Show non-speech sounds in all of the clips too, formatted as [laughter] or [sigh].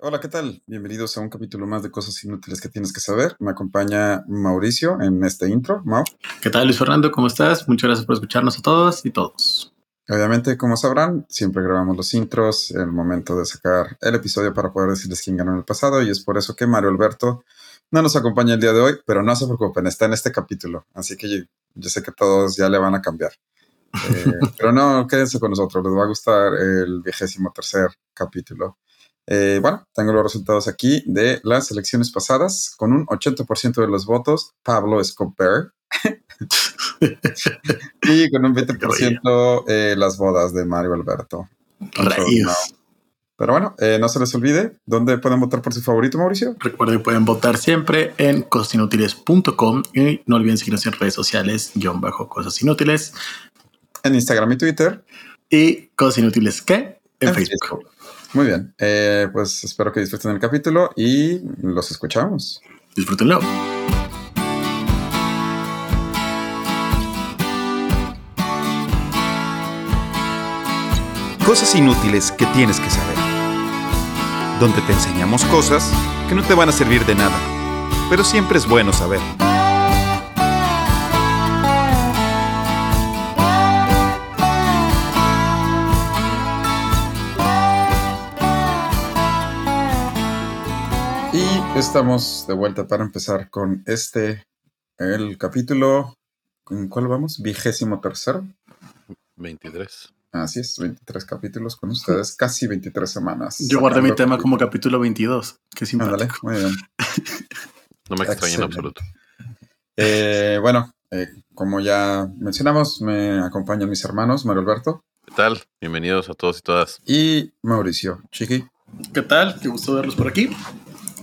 Hola, ¿qué tal? Bienvenidos a un capítulo más de Cosas Inútiles que tienes que saber. Me acompaña Mauricio en este intro. Mau. ¿Qué tal, Luis Fernando? ¿Cómo estás? Muchas gracias por escucharnos a todos y todos. Obviamente, como sabrán, siempre grabamos los intros en el momento de sacar el episodio para poder decirles quién ganó en el pasado y es por eso que Mario Alberto no nos acompaña el día de hoy, pero no se preocupen, está en este capítulo, así que yo, yo sé que todos ya le van a cambiar. Eh, [laughs] pero no, quédense con nosotros, les va a gustar el vigésimo tercer capítulo. Eh, bueno, tengo los resultados aquí de las elecciones pasadas. Con un 80% de los votos, Pablo Escobar. [laughs] y con un 20% eh, las bodas de Mario Alberto. Pero bueno, eh, no se les olvide, ¿dónde pueden votar por su favorito, Mauricio? Recuerden que pueden votar siempre en cosasinútiles.com y no olviden seguirnos en redes sociales, guion bajo cosas inútiles. En Instagram y Twitter. Y cosas inútiles que en, Facebook. Facebook. Muy bien, eh, pues espero que disfruten el capítulo y los escuchamos. Disfrútenlo. Cosas inútiles que tienes que saber. Donde te enseñamos cosas que no te van a servir de nada, pero siempre es bueno saber. Estamos de vuelta para empezar con este, el capítulo, ¿en cuál vamos? Vigésimo tercero. 23. Así es, 23 capítulos con ustedes, casi 23 semanas. Yo guardé mi tema como capítulo 22. Qué simpático. Ándale, muy bien. No me extraña en absoluto. Eh, bueno, eh, como ya mencionamos, me acompañan mis hermanos, Mario Alberto ¿Qué tal? Bienvenidos a todos y todas. y Mauricio. Chiqui, ¿Qué tal? Qué gusto verlos por aquí.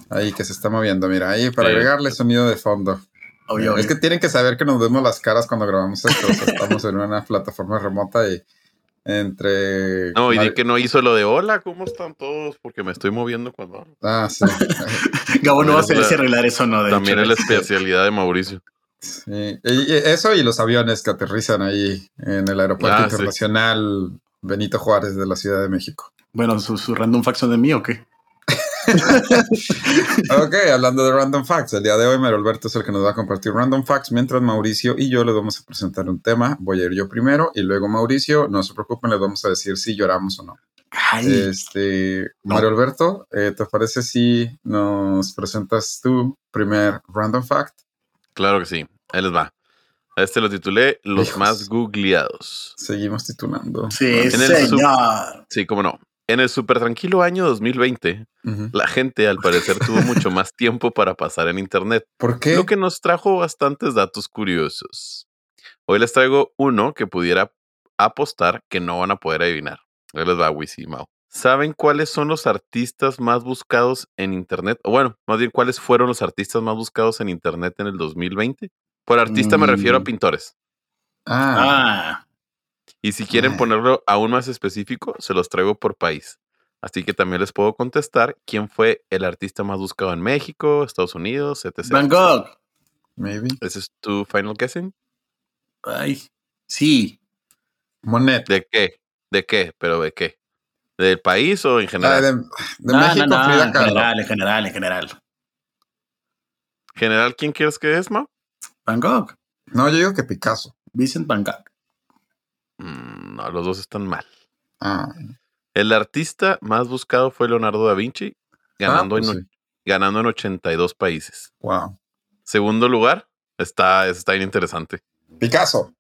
Ahí que se está moviendo, mira, ahí para Sí. agregarle sonido de fondo. Obvio, obvio. Es que tienen que saber que nos vemos las caras cuando grabamos esto. o sea, estamos en una plataforma remota y entre. No, y di que no hizo lo de hola, ¿cómo están todos? Porque me estoy moviendo cuando. Ah, sí. [laughs] Gabo no va a hacer la- arreglar eso, ¿no? De También hecho. es la especialidad de Mauricio. Sí. Y- eso y los aviones que aterrizan ahí en el aeropuerto Ah, sí. internacional Benito Juárez de la Ciudad de México. Bueno, susurrando un faxo de mí o qué? [laughs] Ok, hablando de Random Facts, el día de hoy Mario Alberto es el que nos va a compartir Random Facts, mientras Mauricio y yo les vamos a presentar un tema. Voy a ir yo primero y luego Mauricio. No se preocupen, les vamos a decir si lloramos o no. Ay, Este, Mario Alberto, eh, ¿te parece si nos presentas tu primer Random Fact? Claro que sí. Ahí les va. A este lo titulé Los Hijos. más googleados. Seguimos titulando. sí, en el sub- señor. Sí, cómo no. En el súper tranquilo año 2020, Ujú. la gente al parecer tuvo [laughs] mucho más tiempo para pasar en internet. ¿Por qué? Lo que nos trajo bastantes datos curiosos. Hoy les traigo uno que pudiera apostar que no van a poder adivinar. Ahí les va, Wisi Mau. ¿Saben cuáles son los artistas más buscados en Internet? O bueno, más bien, ¿cuáles fueron los artistas más buscados en Internet en el 2020? Por artista me refiero a Mm. pintores. Ah, Ah, Y si quieren Ay. ponerlo aún más específico, se los traigo por país. Así que también les puedo contestar quién fue el artista más buscado en México, Estados Unidos, etc. Van Gogh. maybe. ¿Ese es tu final guessing? Ay, sí. Monet. ¿De qué? ¿De qué? ¿Pero de qué? ¿Del país o en Ah, general? de de No, México, no, no, Frida en general, en general, en general. ¿General quién quieres que es, Mau? Van Gogh. No, yo digo que Picasso. Vincent Van Gogh. Mm, no, los dos están mal. Ah, El artista más buscado fue Leonardo da Vinci, ganando, ah, pues en, sí. ganando en 82 países. Wow. Segundo lugar, está, está bien interesante. Picasso.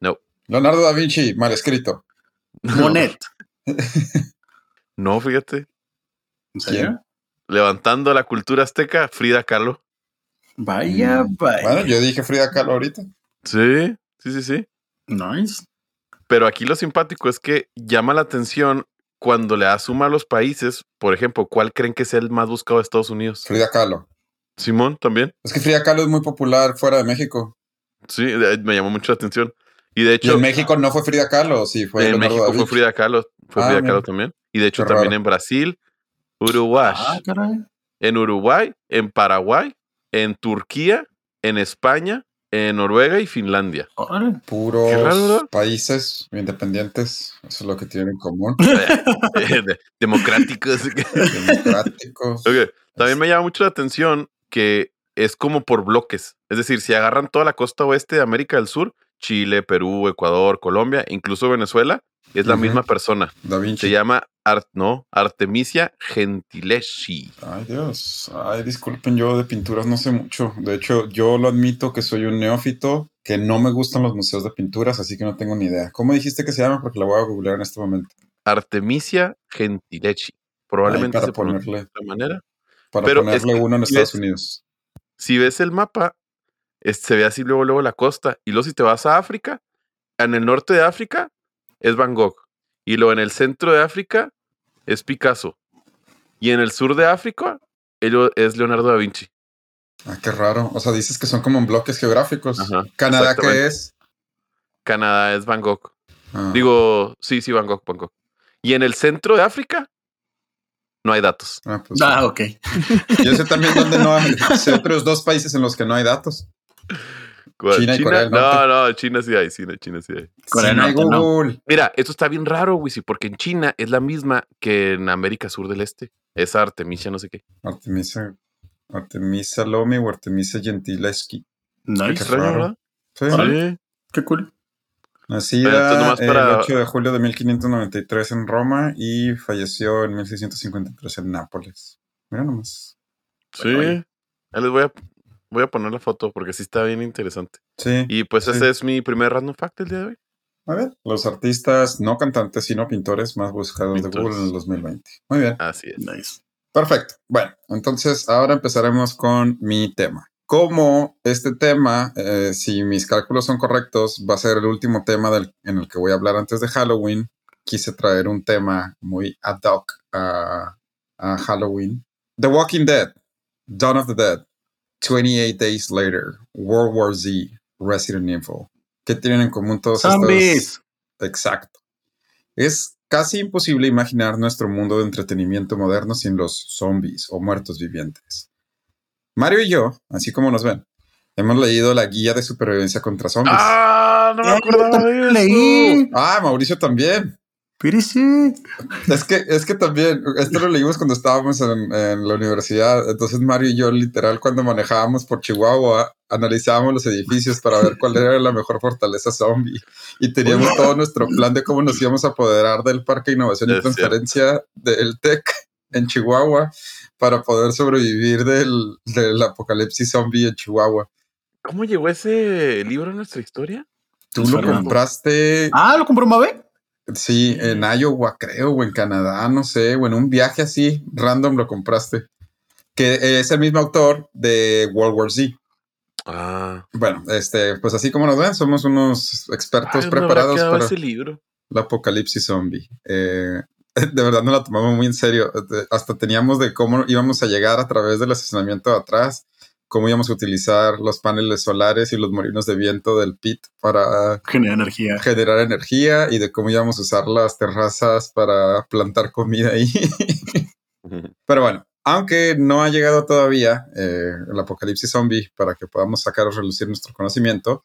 No. Leonardo da Vinci, mal escrito. [laughs] Monet. [laughs] No, fíjate. ¿En serio? Levantando la cultura azteca, Frida Kahlo. Vaya, Mm, vaya. Bueno, yo dije Frida Kahlo ahorita. Sí, sí, sí, sí. Nice. Pero aquí lo simpático es que llama la atención cuando le asuma a los países, por ejemplo, ¿cuál creen que es el más buscado de Estados Unidos? Frida Kahlo. Simón también. Es que Frida Kahlo es muy popular fuera de México. Sí, me llamó mucho la atención. Y de Y hecho, en México no fue Frida Kahlo, sí, fue en Leonardo México da fue. Frida Kahlo, fue Ah, Frida. Kahlo también. Y de hecho Qué también raro. en Brasil, Uruguay, Ah, en Uruguay, en Paraguay, en Turquía, en España, en Noruega y Finlandia. Puros Qué raro, ¿no? países independientes. Eso es lo que tienen en común. [laughs] De- Democráticos. [laughs] Democráticos. Ok, También me llama mucho la atención que es como por bloques. Es decir, si agarran toda la costa oeste de América del Sur, Chile, Perú, Ecuador, Colombia, incluso Venezuela, es la misma persona. Da Se Vinci. llama Art, no, Artemisia Gentileschi. Ay, Dios. Ay, disculpen, yo de pinturas no sé mucho. De hecho, yo lo admito que soy un neófito, que no me gustan los museos de pinturas, así que no tengo ni idea. ¿Cómo dijiste que se llama? Porque la voy a googlear en este momento. Artemisia Gentileschi. Probablemente Ay, para se ponerle- de otra manera. Para Pero es ponerle que uno en Estados ves- Unidos. Si ves el mapa, se ve así luego, luego la costa. Y luego si te vas a África, en el norte de África es Van Gogh. Y luego en el centro de África es Picasso. Y en el sur de África ello- es Leonardo da Vinci. Ah, qué raro. O sea, dices que son como en bloques geográficos. Ajá, ¿Canadá qué es? Canadá es Van Gogh. Ah, Digo, sí, sí, Van Gogh, Van Gogh. Y en el centro de África no hay datos. ah, pues, Ah, ok. Yo sé también dónde no hay. [laughs] Sé otros dos países en los que no hay datos. ¿Cuál? China y Corea del No, Norte. no, China sí hay, China, China sí hay. Corea Sí, del no hay Norte, no. Google. Mira, esto está bien raro, Wisi, porque en China es la misma que en América Sur del Este. Esa Artemisia, no sé qué. Artemisa, Artemisa Lomi o Artemisa Gentileschi. Qué Nice. extraño. Sí. Qué cool. Nacida el para- 8 de julio de 1593 en Roma y falleció en 1653 en Nápoles. Mira nomás. Sí. Bueno, Ahí les voy a, voy a poner la foto porque sí está bien interesante. Sí. Y pues Sí. ese es mi primer random fact del día de hoy. A ver, los artistas, no cantantes, sino pintores más buscados de. Google en el 2020. Muy bien. Así es. Nice. Perfecto. Bueno, entonces ahora empezaremos con mi tema. Como este tema, eh, si mis cálculos son correctos, va a ser el último tema del- en el que voy a hablar antes de Halloween, quise traer un tema muy ad hoc a, a Halloween. The Walking Dead, Dawn of the Dead, 28 Days Later, World War Z, Resident Evil. ¿Qué tienen en común todos estos? Zombies. Exacto. Es casi imposible imaginar nuestro mundo de entretenimiento moderno sin los zombies o muertos vivientes. Mario y yo, así como nos ven, hemos leído la guía de supervivencia contra zombies. Ah, ¡Ah! No me Ah, acordaba de eso. leí. Mauricio también. Pero sí. Es que, es que también, esto lo leímos cuando estábamos en, en la universidad. Entonces Mario y yo, literal, cuando manejábamos por Chihuahua, analizábamos los edificios para ver cuál era la mejor fortaleza zombie. Y teníamos todo nuestro plan de cómo nos íbamos a apoderar del Parque de Innovación y Es cierto. Transferencia del TEC en Chihuahua para poder sobrevivir del, del apocalipsis zombie en Chihuahua. ¿Cómo llegó ese libro a nuestra historia? Tú lo compraste, Ah, ¿lo compró Mabe? Sí, en Iowa, creo, o en Canadá, no sé, o en un viaje así, random lo compraste. Que es el mismo autor de World War Z. Ah. Bueno, este, pues así como nos ven, somos unos expertos Ay, ¿dónde habrá preparados para ese libro? el apocalipsis zombie. Eh, [laughs] de verdad no la tomamos muy en serio. Hasta teníamos de cómo íbamos a llegar a través del estacionamiento de atrás, cómo íbamos a utilizar los paneles solares y los molinos de viento del pit para Genera energía. generar energía y de cómo íbamos a usar las terrazas para plantar comida ahí. [laughs] Pero bueno, aunque no ha llegado todavía eh, el apocalipsis zombie para que podamos sacar o relucir nuestro conocimiento,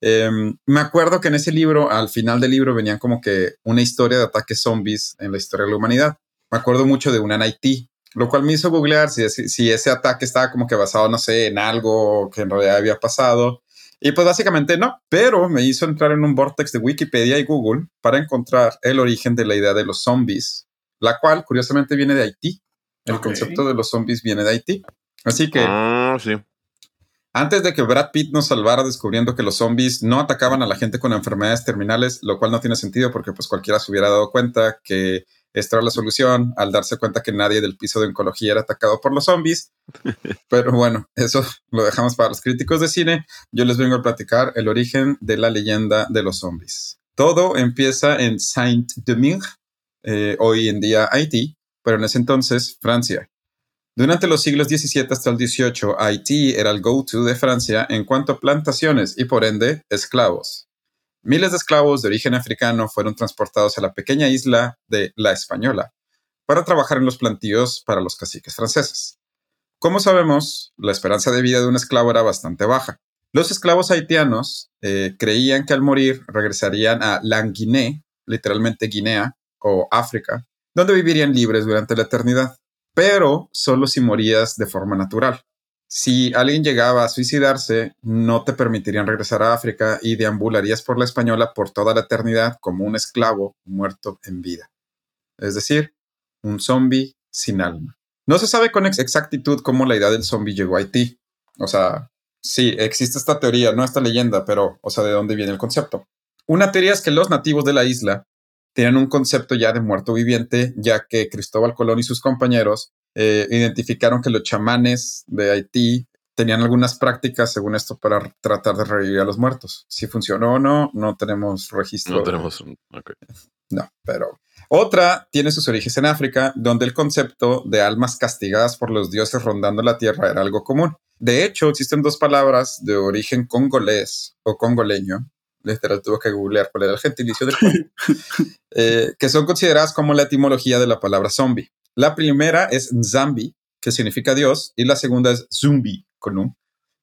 eh, me acuerdo que en ese libro, al final del libro, venían como que una historia de ataques zombies en la historia de la humanidad. Me acuerdo mucho de una en Haití, lo cual me hizo googlear si, ese- si ese ataque estaba como que basado, no sé, en algo que en realidad había pasado. Y pues básicamente no, pero me hizo entrar en un vortex de Wikipedia y Google para encontrar el origen de la idea de los zombies, la cual curiosamente viene de Haití. El concepto de los zombies viene de Haití. Así que Ah, sí. antes de que Brad Pitt nos salvara descubriendo que los zombies no atacaban a la gente con enfermedades terminales, lo cual no tiene sentido porque pues cualquiera se hubiera dado cuenta que esta era la solución al darse cuenta que nadie del piso de oncología era atacado por los zombies. [laughs] Pero bueno, eso lo dejamos para los críticos de cine. Yo les vengo a platicar el origen de la leyenda de los zombies. Todo empieza en Saint-Domingue, eh, hoy en día Haití, pero en ese entonces Francia. Durante los siglos XVII hasta el XVIII, Haití era el go-to de Francia en cuanto a plantaciones y por ende esclavos. Miles de esclavos de origen africano fueron transportados a la pequeña isla de La Española para trabajar en los plantíos para los caciques franceses. Como sabemos, la esperanza de vida de un esclavo era bastante baja. Los esclavos haitianos eh, creían que al morir regresarían a Languiné, literalmente Guinea o África, donde vivirían libres durante la eternidad, pero solo si morías de forma natural. Si alguien llegaba a suicidarse, no te permitirían regresar a África y deambularías por la española por toda la eternidad como un esclavo muerto en vida. Es decir, un zombie sin alma. No se sabe con exactitud cómo la idea del zombie llegó a Haití. O sea, sí, existe esta teoría, no esta leyenda, pero, o sea, ¿de dónde viene el concepto? Una teoría es que los nativos de la isla tenían un concepto ya de muerto viviente, ya que Cristóbal Colón y sus compañeros eh, identificaron que los chamanes de Haití tenían algunas prácticas, según esto, para tratar de revivir a los muertos. Si funcionó o no, no tenemos registro. No tenemos un. No, pero otra tiene sus orígenes en África, donde el concepto de almas castigadas por los dioses rondando la tierra era algo común. De hecho, existen dos palabras de origen congolés o congoleño, literal tuve que googlear cuál era el gentilicio del [laughs] eh, que son consideradas como la etimología de la palabra zombie. La primera es Zambi, que significa Dios, y la segunda es Zumbi, con un,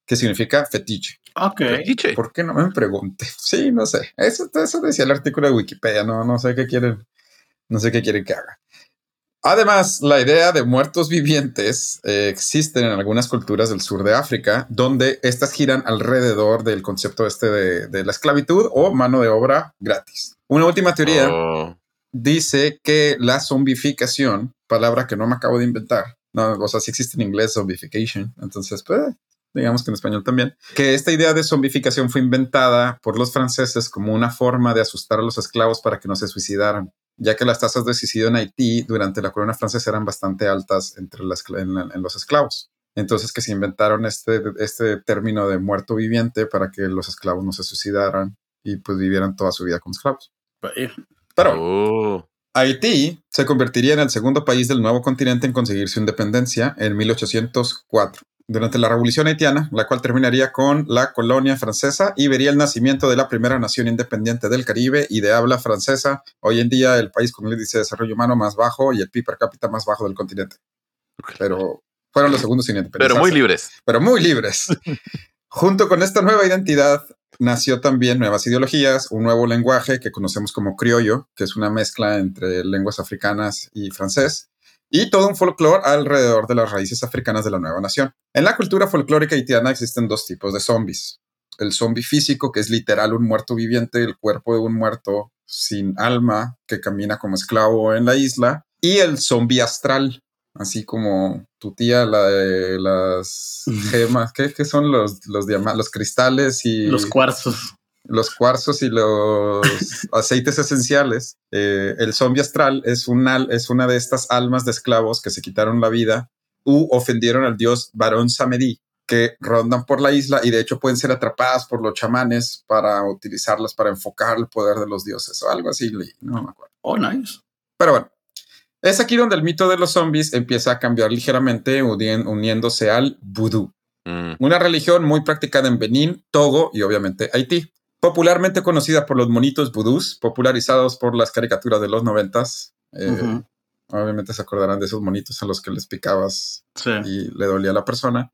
que significa fetiche. Ok. Fetiche. ¿Por qué no me pregunte? [laughs] Sí, no sé. Eso, eso decía el artículo de Wikipedia, no, no sé qué quieren no sé qué quieren que haga. Además, la idea de muertos vivientes eh, existen en algunas culturas del sur de África, donde estas giran alrededor del concepto este de, la esclavitud o mano de obra gratis. Una última teoría Oh, dice que la zombificación, palabra que no me acabo de inventar, no, o sea, sí existe en inglés zombification, entonces, pues, digamos que en español también, que esta idea de zombificación fue inventada por los franceses como una forma de asustar a los esclavos para que no se suicidaran ya que las tasas de suicidio en Haití durante la corona francesa eran bastante altas entre las, en, en, los esclavos. Entonces que se inventaron este, este término de muerto viviente para que los esclavos no se suicidaran y pues vivieran toda su vida como esclavos. Pero oh. Haití se convertiría en el segundo país del nuevo continente en conseguir su independencia en 1804 durante la Revolución Haitiana, la cual terminaría con la colonia francesa y vería el nacimiento de la primera nación independiente del Caribe y de habla francesa, hoy en día el país con el índice de desarrollo humano más bajo y el PIB per cápita más bajo del continente. Pero fueron los segundos sin independencia. Pero muy libres. Pero muy libres. [laughs] Junto con esta nueva identidad nació también nuevas ideologías, un nuevo lenguaje que conocemos como criollo, que es una mezcla entre lenguas africanas y francés, y todo un folclore alrededor de las raíces africanas de la nueva nación. En la cultura folclórica haitiana existen dos tipos de zombies. El zombie físico, que es literal un muerto viviente, el cuerpo de un muerto sin alma que camina como esclavo en la isla, y el zombie astral, así como tu tía, la de las [laughs] gemas, ¿qué, qué son los, los, los cristales y... Los cuarzos los cuarzos y los [laughs] aceites esenciales. Eh, el zombie astral es una, es una de estas almas de esclavos que se quitaron la vida u ofendieron al dios Barón Samedi, que rondan por la isla y de hecho pueden ser atrapadas por los chamanes para utilizarlas para enfocar el poder de los dioses o algo así, no me acuerdo. Oh, nice. Pero bueno, es aquí donde el mito de los zombies empieza a cambiar ligeramente uniéndose al vudú, mm. una religión muy practicada en Benín, Togo y obviamente Haití popularmente conocida por los monitos vudús, popularizados por las caricaturas de los noventas. Eh, uh -huh. Obviamente se acordarán de esos monitos a los que les picabas sí. y le dolía a la persona.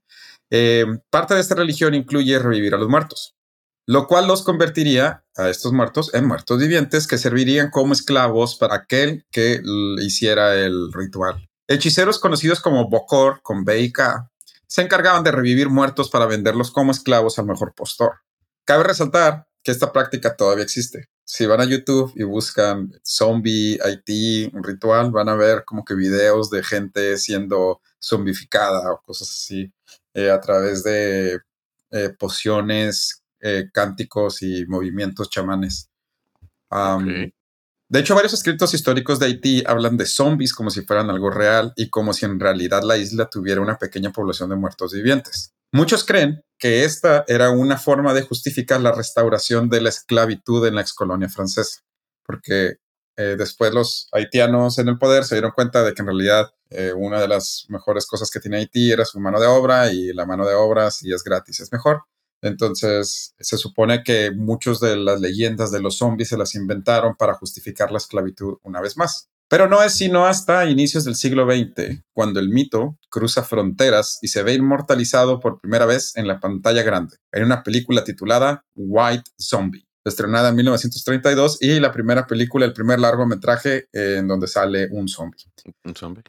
Eh, parte de esta religión incluye revivir a los muertos, lo cual los convertiría a estos muertos en muertos vivientes que servirían como esclavos para aquel que hiciera el ritual. Hechiceros conocidos como Bokor, con B y K, se encargaban de revivir muertos para venderlos como esclavos al mejor postor. Cabe resaltar que esta práctica todavía existe. Si van a YouTube y buscan zombie IT, un ritual, van a ver como que videos de gente siendo zombificada o cosas así eh, a través de eh, pociones, eh, cánticos y movimientos chamanes. Um, okay. De hecho, varios escritos históricos de Haití hablan de zombies como si fueran algo real y como si en realidad la isla tuviera una pequeña población de muertos vivientes. Muchos creen que esta era una forma de justificar la restauración de la esclavitud en la excolonia francesa, porque eh, después los haitianos en el poder se dieron cuenta de que en realidad eh, una de las mejores cosas que tiene Haití era su mano de obra y la mano de obra si es gratis es mejor. Entonces se supone que muchas de las leyendas de los zombies se las inventaron para justificar la esclavitud una vez más. Pero no es sino hasta inicios del siglo XX cuando el mito cruza fronteras y se ve inmortalizado por primera vez en la pantalla grande, en una película titulada White Zombie, estrenada en 1932 y la primera película, el primer largometraje en donde sale un zombie. Un zombie.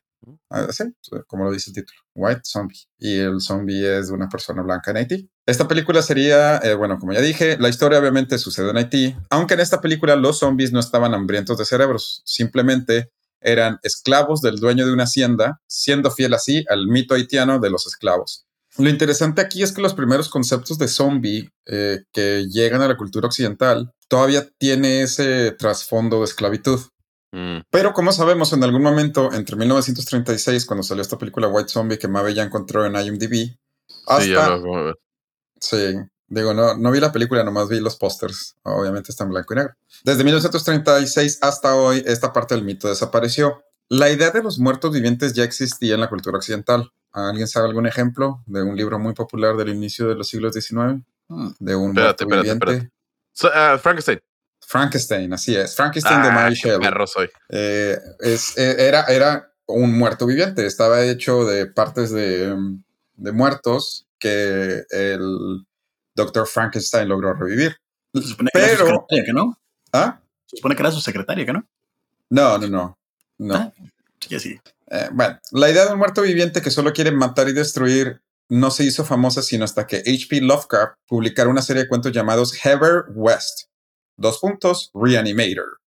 Ah, sí, como lo dice el título, White Zombie. Y el zombie es una persona blanca en Haití. Esta película sería, eh, bueno, como ya dije, la historia obviamente sucede en Haití, aunque en esta película los zombies no estaban hambrientos de cerebros, simplemente eran esclavos del dueño de una hacienda, siendo fiel así al mito haitiano de los esclavos. Lo interesante aquí es que los primeros conceptos de zombie eh, que llegan a la cultura occidental todavía tiene ese trasfondo de esclavitud. Mm. Pero como sabemos, en algún momento entre 1936, cuando salió esta película White Zombie que Mabe ya encontró en IMDb, hasta... Sí, ya lo. Sí, digo, no, no vi la película, nomás vi los pósters. Obviamente está en blanco y negro. Desde 1936 hasta hoy, esta parte del mito desapareció. La idea de los muertos vivientes ya existía en la cultura occidental. ¿Alguien sabe algún ejemplo de un libro muy popular del inicio de los siglos XIX? De un Espérate, muerto espérate, viviente. espérate. So, ah, Frankenstein. Frankenstein, así es. Frankenstein de Ah, Mary Shelley. perro soy. Eh, es, eh, era, era un muerto viviente, estaba hecho de partes de, mm, de muertos que el doctor Frankenstein logró revivir. Se supone que era su Pero, secretaria, ¿que no? ¿ah? Se supone que era su secretaria, ¿que no? No, no, no. no. Ah, sí, sí. Eh, bueno, la idea de un muerto viviente que solo quiere matar y destruir no se hizo famosa sino hasta que H.P. Lovecraft publicara una serie de cuentos llamados Heather West, dos puntos, Reanimator,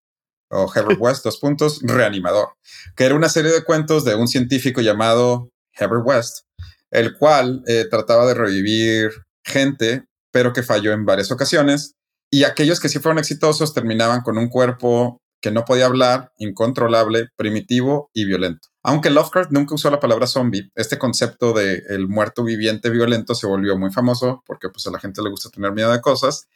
o Heather [laughs] West, dos puntos, Reanimador, que era una serie de cuentos de un científico llamado Heather West, el cual eh, trataba de revivir gente, pero que falló en varias ocasiones, y aquellos que sí fueron exitosos terminaban con un cuerpo que no podía hablar, incontrolable, primitivo y violento. Aunque Lovecraft nunca usó la palabra zombie, este concepto de el muerto viviente violento se volvió muy famoso porque pues a la gente le gusta tener miedo de cosas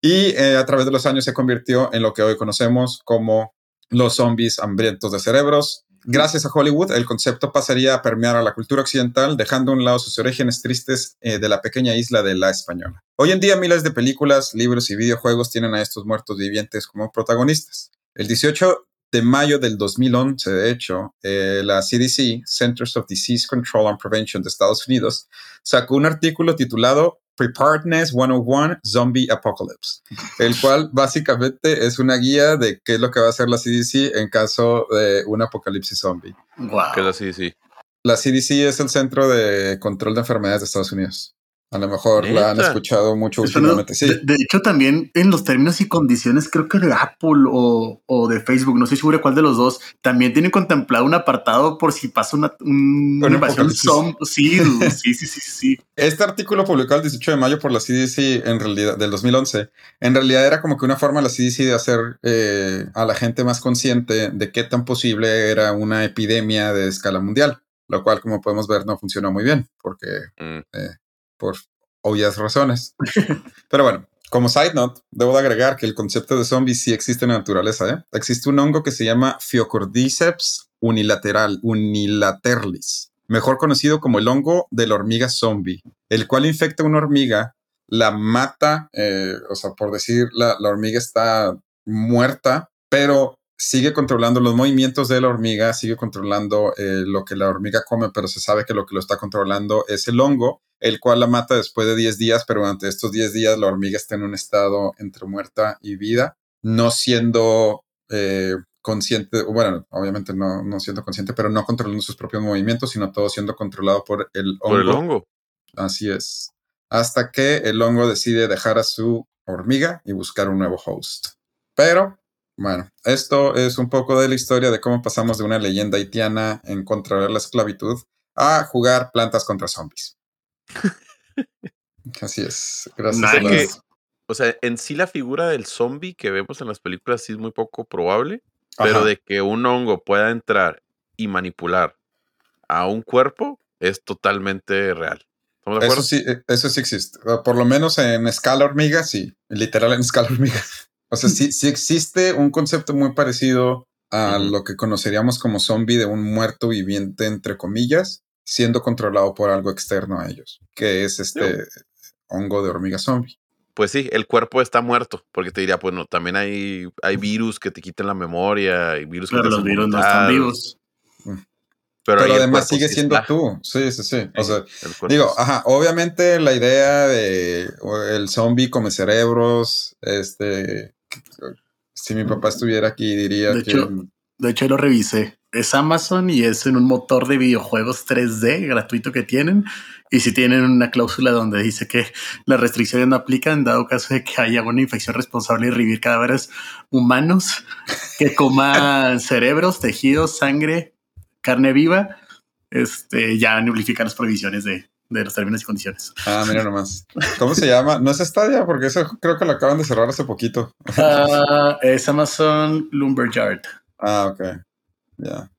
y eh, a través de los años se convirtió en lo que hoy conocemos como los zombies hambrientos de cerebros. Gracias a Hollywood, el concepto pasaría a permear a la cultura occidental, dejando a un lado sus orígenes tristes eh, de la pequeña isla de la Española. Hoy en día, miles de películas, libros y videojuegos tienen a estos muertos vivientes como protagonistas. El 18 de mayo del 2011, de hecho, eh, la CDC, Centers of Disease Control and Prevention de Estados Unidos, sacó un artículo titulado Preparedness 101 Zombie Apocalypse, el cual básicamente es una guía de qué es lo que va a hacer la CDC en caso de un apocalipsis zombie. Wow. Que es así, sí. La CDC es el Centro de Control de Enfermedades de Estados Unidos. A lo mejor la han escuchado mucho últimamente. Sí, de, de hecho, también en los términos y condiciones, creo que de Apple o, o de Facebook, no estoy seguro de cuál de los dos, también tienen contemplado un apartado por si pasa una, un- una Un invasión zombie. Sí, [laughs] sí, sí, sí, sí. Este artículo publicado el 18 de mayo por la CDC en realidad del 2011, en realidad era como que una forma de la CDC de hacer eh, a la gente más consciente de qué tan posible era una epidemia de escala mundial, lo cual como podemos ver no funcionó muy bien porque Mm. Por obvias razones. Pero bueno, como side note, debo de agregar que el concepto de zombies sí existe en la naturaleza. ¿eh? Existe un hongo que se llama Phiocordyceps unilateral, unilaterlis, mejor conocido como el hongo de la hormiga zombie, el cual infecta a una hormiga, la mata, eh, o sea, por decir, la hormiga está muerta, pero sigue controlando los movimientos de la hormiga, sigue controlando eh, lo que la hormiga come, pero se sabe que lo que lo está controlando es el hongo, el cual la mata después de 10 días, pero durante estos 10 días la hormiga está en un estado entre muerta y vida, no siendo eh, consciente, bueno, obviamente no, no siendo consciente, pero no controlando sus propios movimientos, sino todo siendo controlado por el hongo. Por el hongo. Así es. Hasta que el hongo decide dejar a su hormiga y buscar un nuevo host. Pero, bueno, esto es un poco de la historia de cómo pasamos de una leyenda haitiana en contra de la esclavitud a jugar plantas contra zombies. [laughs] Así es. Gracias a Nice. las- O sea, en sí la figura del zombie que vemos en las películas sí es muy poco probable, pero de que un hongo pueda entrar y manipular a un cuerpo es totalmente real. ¿Estamos de Eso acuerdo? sí, eh, eso sí existe. Por lo menos en escala hormiga, sí. Literal en escala hormiga. O sea, sí, sí existe un concepto muy parecido a lo que conoceríamos como zombie de un muerto viviente, entre comillas, siendo controlado por algo externo a ellos, que es este hongo de hormiga zombie. pues sí, el cuerpo está muerto, porque te diría, pues no, también hay, hay virus que te quiten la memoria, hay virus que Pero te los virus no están vivos. Pero, Pero además sigue siendo está. tú. Sí, sí, sí. O sea, digo, ajá, obviamente la idea de el zombie come cerebros, este, si mi papá estuviera aquí diría De que hecho, De hecho, lo revisé. Es Amazon y es en un motor de videojuegos 3D gratuito que tienen. Y si tienen una cláusula donde dice que las restricciones no aplican, dado caso de que haya una infección responsable y revivir cadáveres humanos que coman [laughs] cerebros, tejidos, sangre, carne viva, este, ya nulifican las provisiones de, de los términos y condiciones. Ah, mira nomás. ¿Cómo se llama? No es Stadia, porque eso creo que lo acaban de cerrar hace poquito. Ah, es Amazon Lumberyard. Ah, ok. Ya.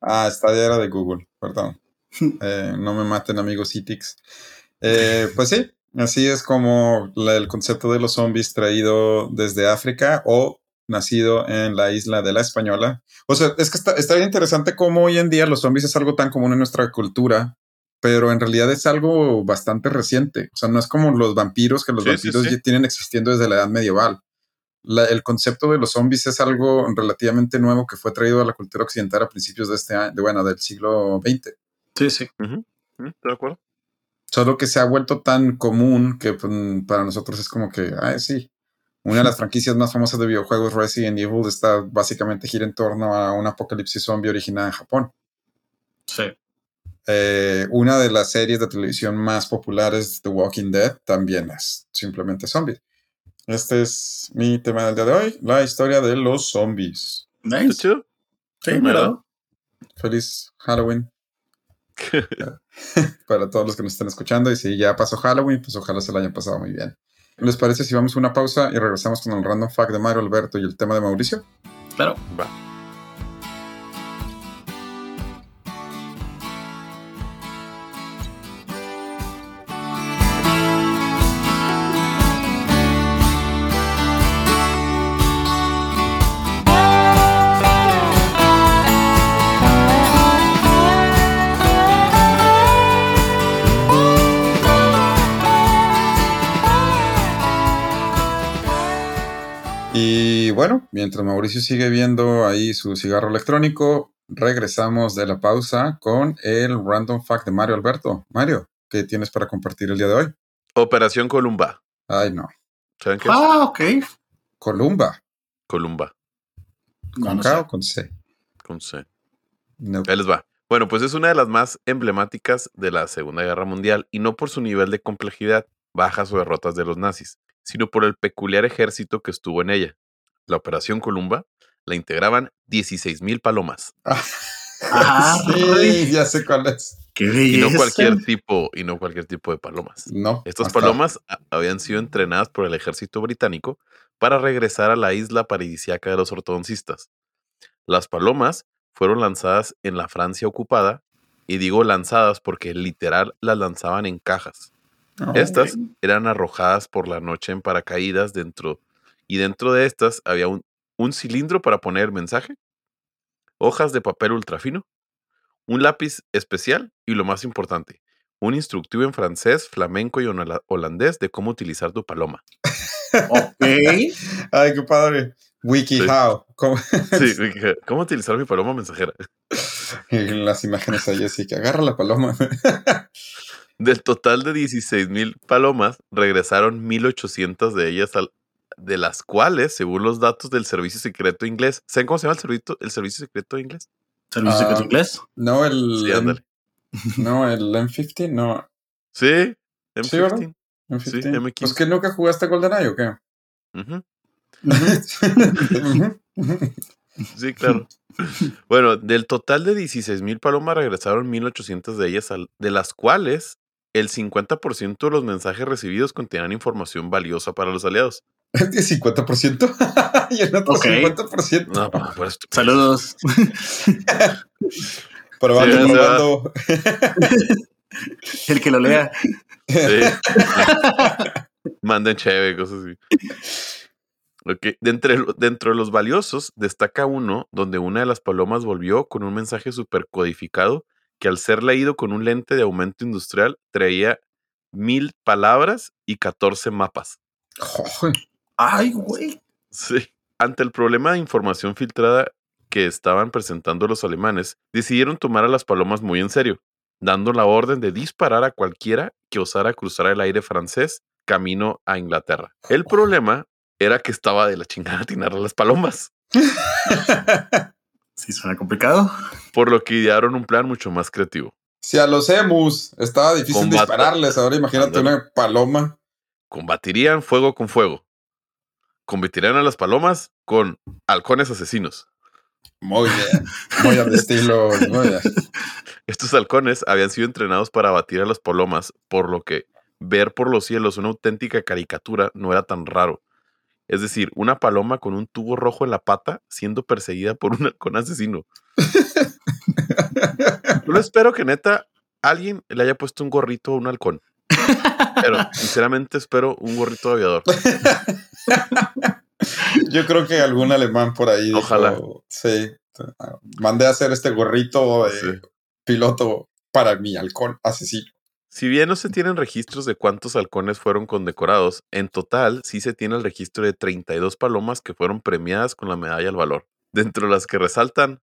Ah, Stadia era de Google, perdón. [laughs] Eh, no me maten, amigos Citix. Eh, pues sí, así es como la- el concepto de los zombies traído desde África o nacido en la isla de la Española. O sea, es que está, está bien interesante cómo hoy en día los zombies es algo tan común en nuestra cultura, pero en realidad es algo bastante reciente. O sea, no es como los vampiros, que los Sí, vampiros sí. ya tienen existiendo desde la edad medieval. La- el concepto de los zombies es algo relativamente nuevo que fue traído a la cultura occidental a principios de este año, de, bueno, del siglo XX. Sí, sí. ¿Estás de acuerdo? Solo que se ha vuelto tan común que pues, para nosotros es como que, ay, sí. Una de las franquicias más famosas de videojuegos, Resident Evil, está básicamente gira en torno a un apocalipsis zombie originada en Japón. Sí. Eh, una de las series de televisión más populares, The Walking Dead, también es simplemente zombies. Este es mi tema del día de hoy, la historia de los zombies. ¿Está Nice. Sí. Feliz Halloween [laughs] para todos los que nos están escuchando. Y si ya pasó Halloween, pues ojalá se lo hayan pasado muy bien. ¿Les parece si vamos a una pausa y regresamos con el random fact de Mario Alberto y el tema de Mauricio? Claro. Va. Bueno, mientras Mauricio sigue viendo ahí su cigarro electrónico, regresamos de la pausa con el random fact de Mario Alberto. Mario, ¿qué tienes para compartir el día de hoy? Operación Columba. Ay, no. ¿Saben qué es? Ah, ok. Columba. Columba, No, ¿Con no K sé. o con C? con C. No. Ahí les va. Bueno, pues es una de las más emblemáticas de la Segunda Guerra Mundial y no por su nivel de complejidad, bajas o derrotas de los nazis, sino por el peculiar ejército que estuvo en ella. La Operación Columba la integraban 16.000 palomas Ah, [laughs] sí, ya sé cuál es. Qué y no cualquier tipo y no cualquier tipo de palomas. No. Estas hasta- palomas habían sido entrenadas por el ejército británico para regresar a la isla paradisíaca de los ortodoncistas. Las palomas fueron lanzadas en la Francia ocupada, y digo lanzadas porque literal las lanzaban en cajas. No. Estas eran arrojadas por la noche en paracaídas dentro, y dentro de estas había un, un cilindro para poner mensaje, hojas de papel ultrafino, un lápiz especial y lo más importante, un instructivo en francés, flamenco y hola- holandés de cómo utilizar tu paloma. Ok. [laughs] Ay, qué padre. WikiHow. ¿Cómo? Sí, [laughs] dije, ¿cómo utilizar mi paloma mensajera? [laughs] Las imágenes ahí así que agarra la paloma. Del total de 16 mil palomas, regresaron 1800 de ellas, al- de las cuales, según los datos del servicio secreto inglés, ¿saben cómo se llama el servicio, el servicio secreto inglés? ¿Servicio Ah. secreto inglés? No, el. Sí, ándale. [laughs] no, el M50, no. Sí, Sí, ¿verdad? M15. M15. Sí, M15. Pues que nunca jugaste GoldenEye o qué? [laughs] Sí, claro. bueno, del total de 16 mil palomas regresaron 1800 de ellas, al- de las cuales el 50% de los mensajes recibidos contenían información valiosa para los aliados. [laughs] ¿El 50%? [laughs] y el otro Ok. 50%. No, pues, Saludos. [laughs] Probando, Sí, probando. El que lo lea. Sí. Manden cheve, cosas así. Ok, de entre dentro de los valiosos destaca uno donde una de las palomas volvió con un mensaje super codificado que al ser leído con un lente de aumento industrial traía mil palabras y 14 mapas. Ay, güey. Sí. Ante el problema de información filtrada que estaban presentando los alemanes, decidieron tomar a las palomas muy en serio, dando la orden de disparar a cualquiera que osara cruzar el aire francés camino a Inglaterra. El problema era que estaba de la chingada [laughs] atinar a las palomas, [laughs] Sí, suena complicado. por lo que idearon un plan mucho más creativo. Si a los emus estaba difícil dispararles, ahora imagínate una paloma. Combatirían fuego con fuego. Combatirían a las palomas con halcones asesinos. Muy bien. Muy al estilo. Muy bien. Estos halcones habían sido entrenados para abatir a las palomas, por lo que ver por los cielos una auténtica caricatura no era tan raro. Es decir, una paloma con un tubo rojo en la pata siendo perseguida por un halcón asesino. [laughs] Yo espero que neta alguien le haya puesto un gorrito a un halcón. Pero sinceramente espero un gorrito de aviador. [laughs] Yo creo que algún alemán por ahí. dijo, Ojalá. sí. Mandé a hacer este gorrito de Sí. piloto para mi halcón asesino. Si bien no se tienen registros de cuántos halcones fueron condecorados, en total sí se tiene el registro de 32 palomas que fueron premiadas con la medalla al valor, dentro de las que resaltan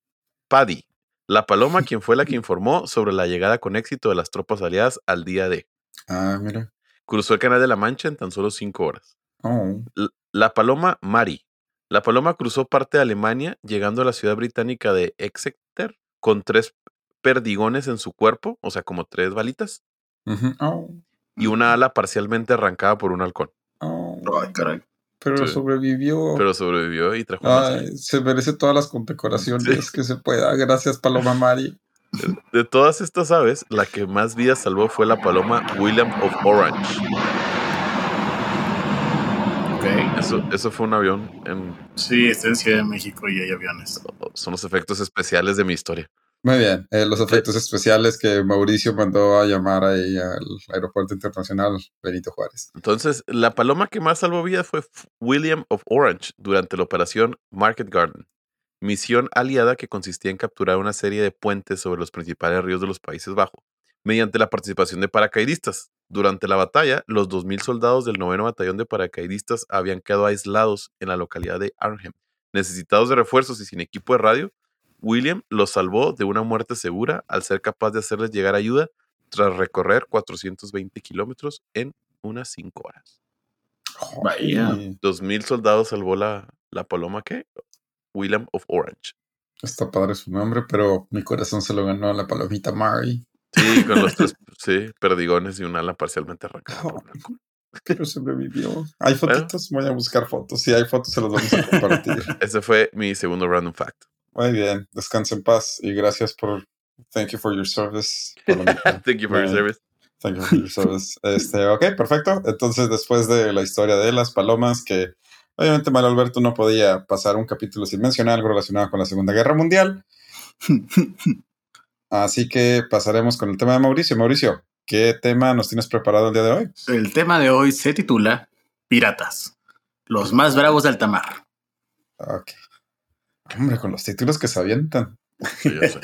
Paddy, la paloma quien fue la que informó sobre la llegada con éxito de las tropas aliadas al día D. Ah, mira. Cruzó el Canal de la Mancha en tan solo 5 horas. Oh. La paloma Mari. La paloma cruzó parte de Alemania, llegando a la ciudad británica de Exeter con tres perdigones en su cuerpo, o sea, como tres balitas. Oh. y una ala parcialmente arrancada por un halcón. Oh. Ay, caray. Pero Sí. sobrevivió. Pero sobrevivió y trajo Ay, se merece todas las condecoraciones que se pueda. Gracias, Paloma Mari. De todas estas aves, la que más vidas salvó fue la paloma William of Orange. Ok. Eso, eso fue un avión. En, Sí, estoy en Ciudad de México y hay aviones. son los efectos especiales de mi historia. Muy bien. Eh, los efectos especiales que Mauricio mandó a llamar ahí al Aeropuerto Internacional Benito Juárez. Entonces, la paloma que más salvó vidas fue William of Orange durante la operación Market Garden, misión aliada que consistía en capturar una serie de puentes sobre los principales ríos de los Países Bajos, mediante la participación de paracaidistas. Durante la batalla, los 2.000 soldados del noveno batallón de paracaidistas habían quedado aislados en la localidad de Arnhem. Necesitados de refuerzos y sin equipo de radio, William los salvó de una muerte segura al ser capaz de hacerles llegar ayuda tras recorrer 420 kilómetros en unas 5 horas. Vaya. Y 2.000 soldados salvó la, la paloma que William of Orange. Está padre su nombre, pero mi corazón se lo ganó a la palomita Mari. Sí, con los tres [laughs] sí, perdigones y un ala parcialmente arrancada. halcón. Pero sobrevivió. Hay Bueno. fotitos, voy a buscar fotos. Si hay fotos, se los vamos a compartir. [laughs] Ese fue mi segundo random fact. Muy bien, descansa en paz y gracias por. Thank you for your service. [laughs] Thank you for your service. Thank you for your service. Este, ok, perfecto. Entonces, después de la historia de las palomas, que obviamente Mario Alberto no podía pasar un capítulo sin mencionar algo relacionado con la Segunda Guerra Mundial. [laughs] Así que pasaremos con el tema de Mauricio. Mauricio, ¿qué tema nos tienes preparado el día de hoy? El tema de hoy se titula Piratas, los más bravos de alta mar. Ok. Hombre, con los títulos que se avientan. Sí, ya sé.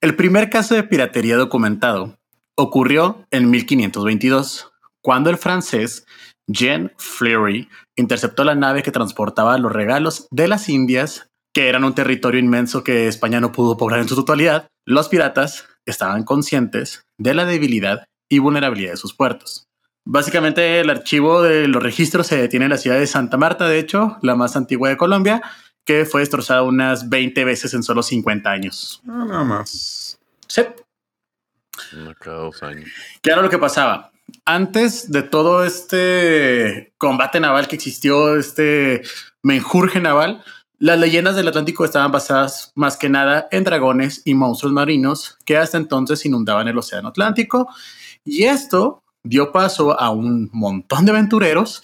El primer caso de piratería documentado ocurrió en 1522, cuando el francés Jean Fleury interceptó la nave que transportaba los regalos de las Indias, que eran un territorio inmenso que España no pudo poblar en su totalidad. Los piratas estaban conscientes de la debilidad y vulnerabilidad de sus puertos. Básicamente el archivo de los registros se detiene en la ciudad de Santa Marta, de hecho, la más antigua de Colombia, que fue destrozada unas 20 veces en solo 50 años. No, nada más. Sí. Cada dos años. ¿Qué era lo que pasaba? Antes de todo este combate naval que existió, este menjurje naval, las leyendas del Atlántico estaban basadas más que nada en dragones y monstruos marinos que hasta entonces inundaban el Océano Atlántico. Y esto dio paso a un montón de aventureros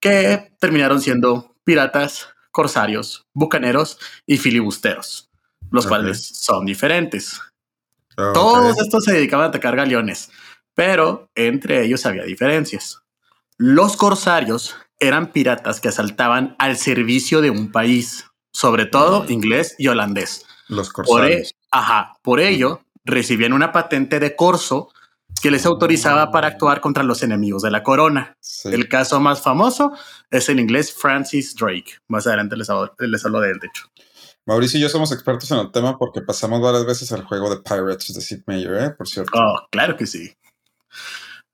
que terminaron siendo piratas, corsarios, bucaneros y filibusteros, los cuales son diferentes. Todos estos se dedicaban a atacar galeones, pero entre ellos había diferencias. Los corsarios eran piratas que asaltaban al servicio de un país, sobre todo inglés y holandés. Los Por, e- corsarios. ajá, por ello recibían una patente de corso que les autorizaba para actuar contra los enemigos de la corona. Sí. El caso más famoso es el inglés Francis Drake. Más adelante les hablo, les hablo de él, de hecho. Mauricio y yo somos expertos en el tema porque pasamos varias veces el juego de Pirates de Sid Meier, ¿eh? Por cierto. Oh, claro que sí.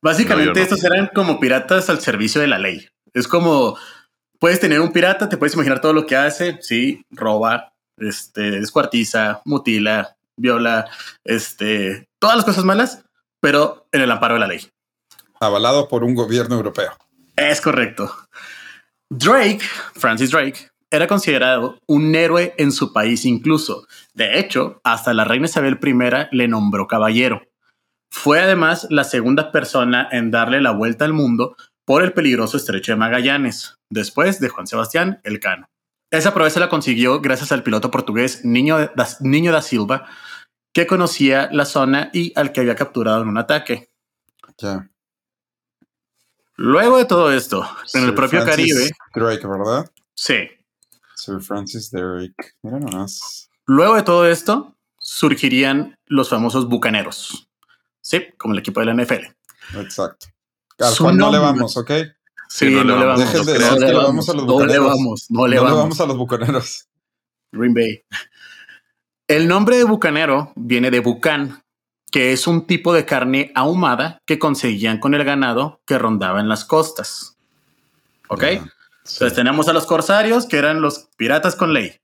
Básicamente No, yo no. estos eran como piratas al servicio de la ley. Es como, puedes tener un pirata, te puedes imaginar todo lo que hace, sí, roba, este, descuartiza, mutila, viola, este, todas las cosas malas, pero en el amparo de la ley. Avalado por un gobierno europeo. Es correcto. Drake, Francis Drake, era considerado un héroe en su país incluso. De hecho, hasta la reina Isabel I le nombró caballero. Fue además la segunda persona en darle la vuelta al mundo por el peligroso estrecho de Magallanes, después de Juan Sebastián Elcano. Esa proeza la consiguió gracias al piloto portugués Niño da, Niño da Silva, que conocía la zona y al que había capturado en un ataque. Luego de todo esto, en el propio Francis Caribe, Drake, ¿verdad? sí, Sir Francis Drake. Mira nomás. Luego de todo esto, surgirían los famosos bucaneros. Sí, como el equipo de la NFL. Exacto. Al Su cual no le vamos, ¿ok? Sí, no no, le vamos, vamos. Dejen de no decir le que le vamos, a los no le vamos, no le no vamos. le vamos a los bucaneros. Green Bay. El nombre de bucanero viene de bucán, que es un tipo de carne ahumada que conseguían con el ganado que rondaba en las costas. ¿Ok? Entonces teníamos a los corsarios, que eran los piratas con ley.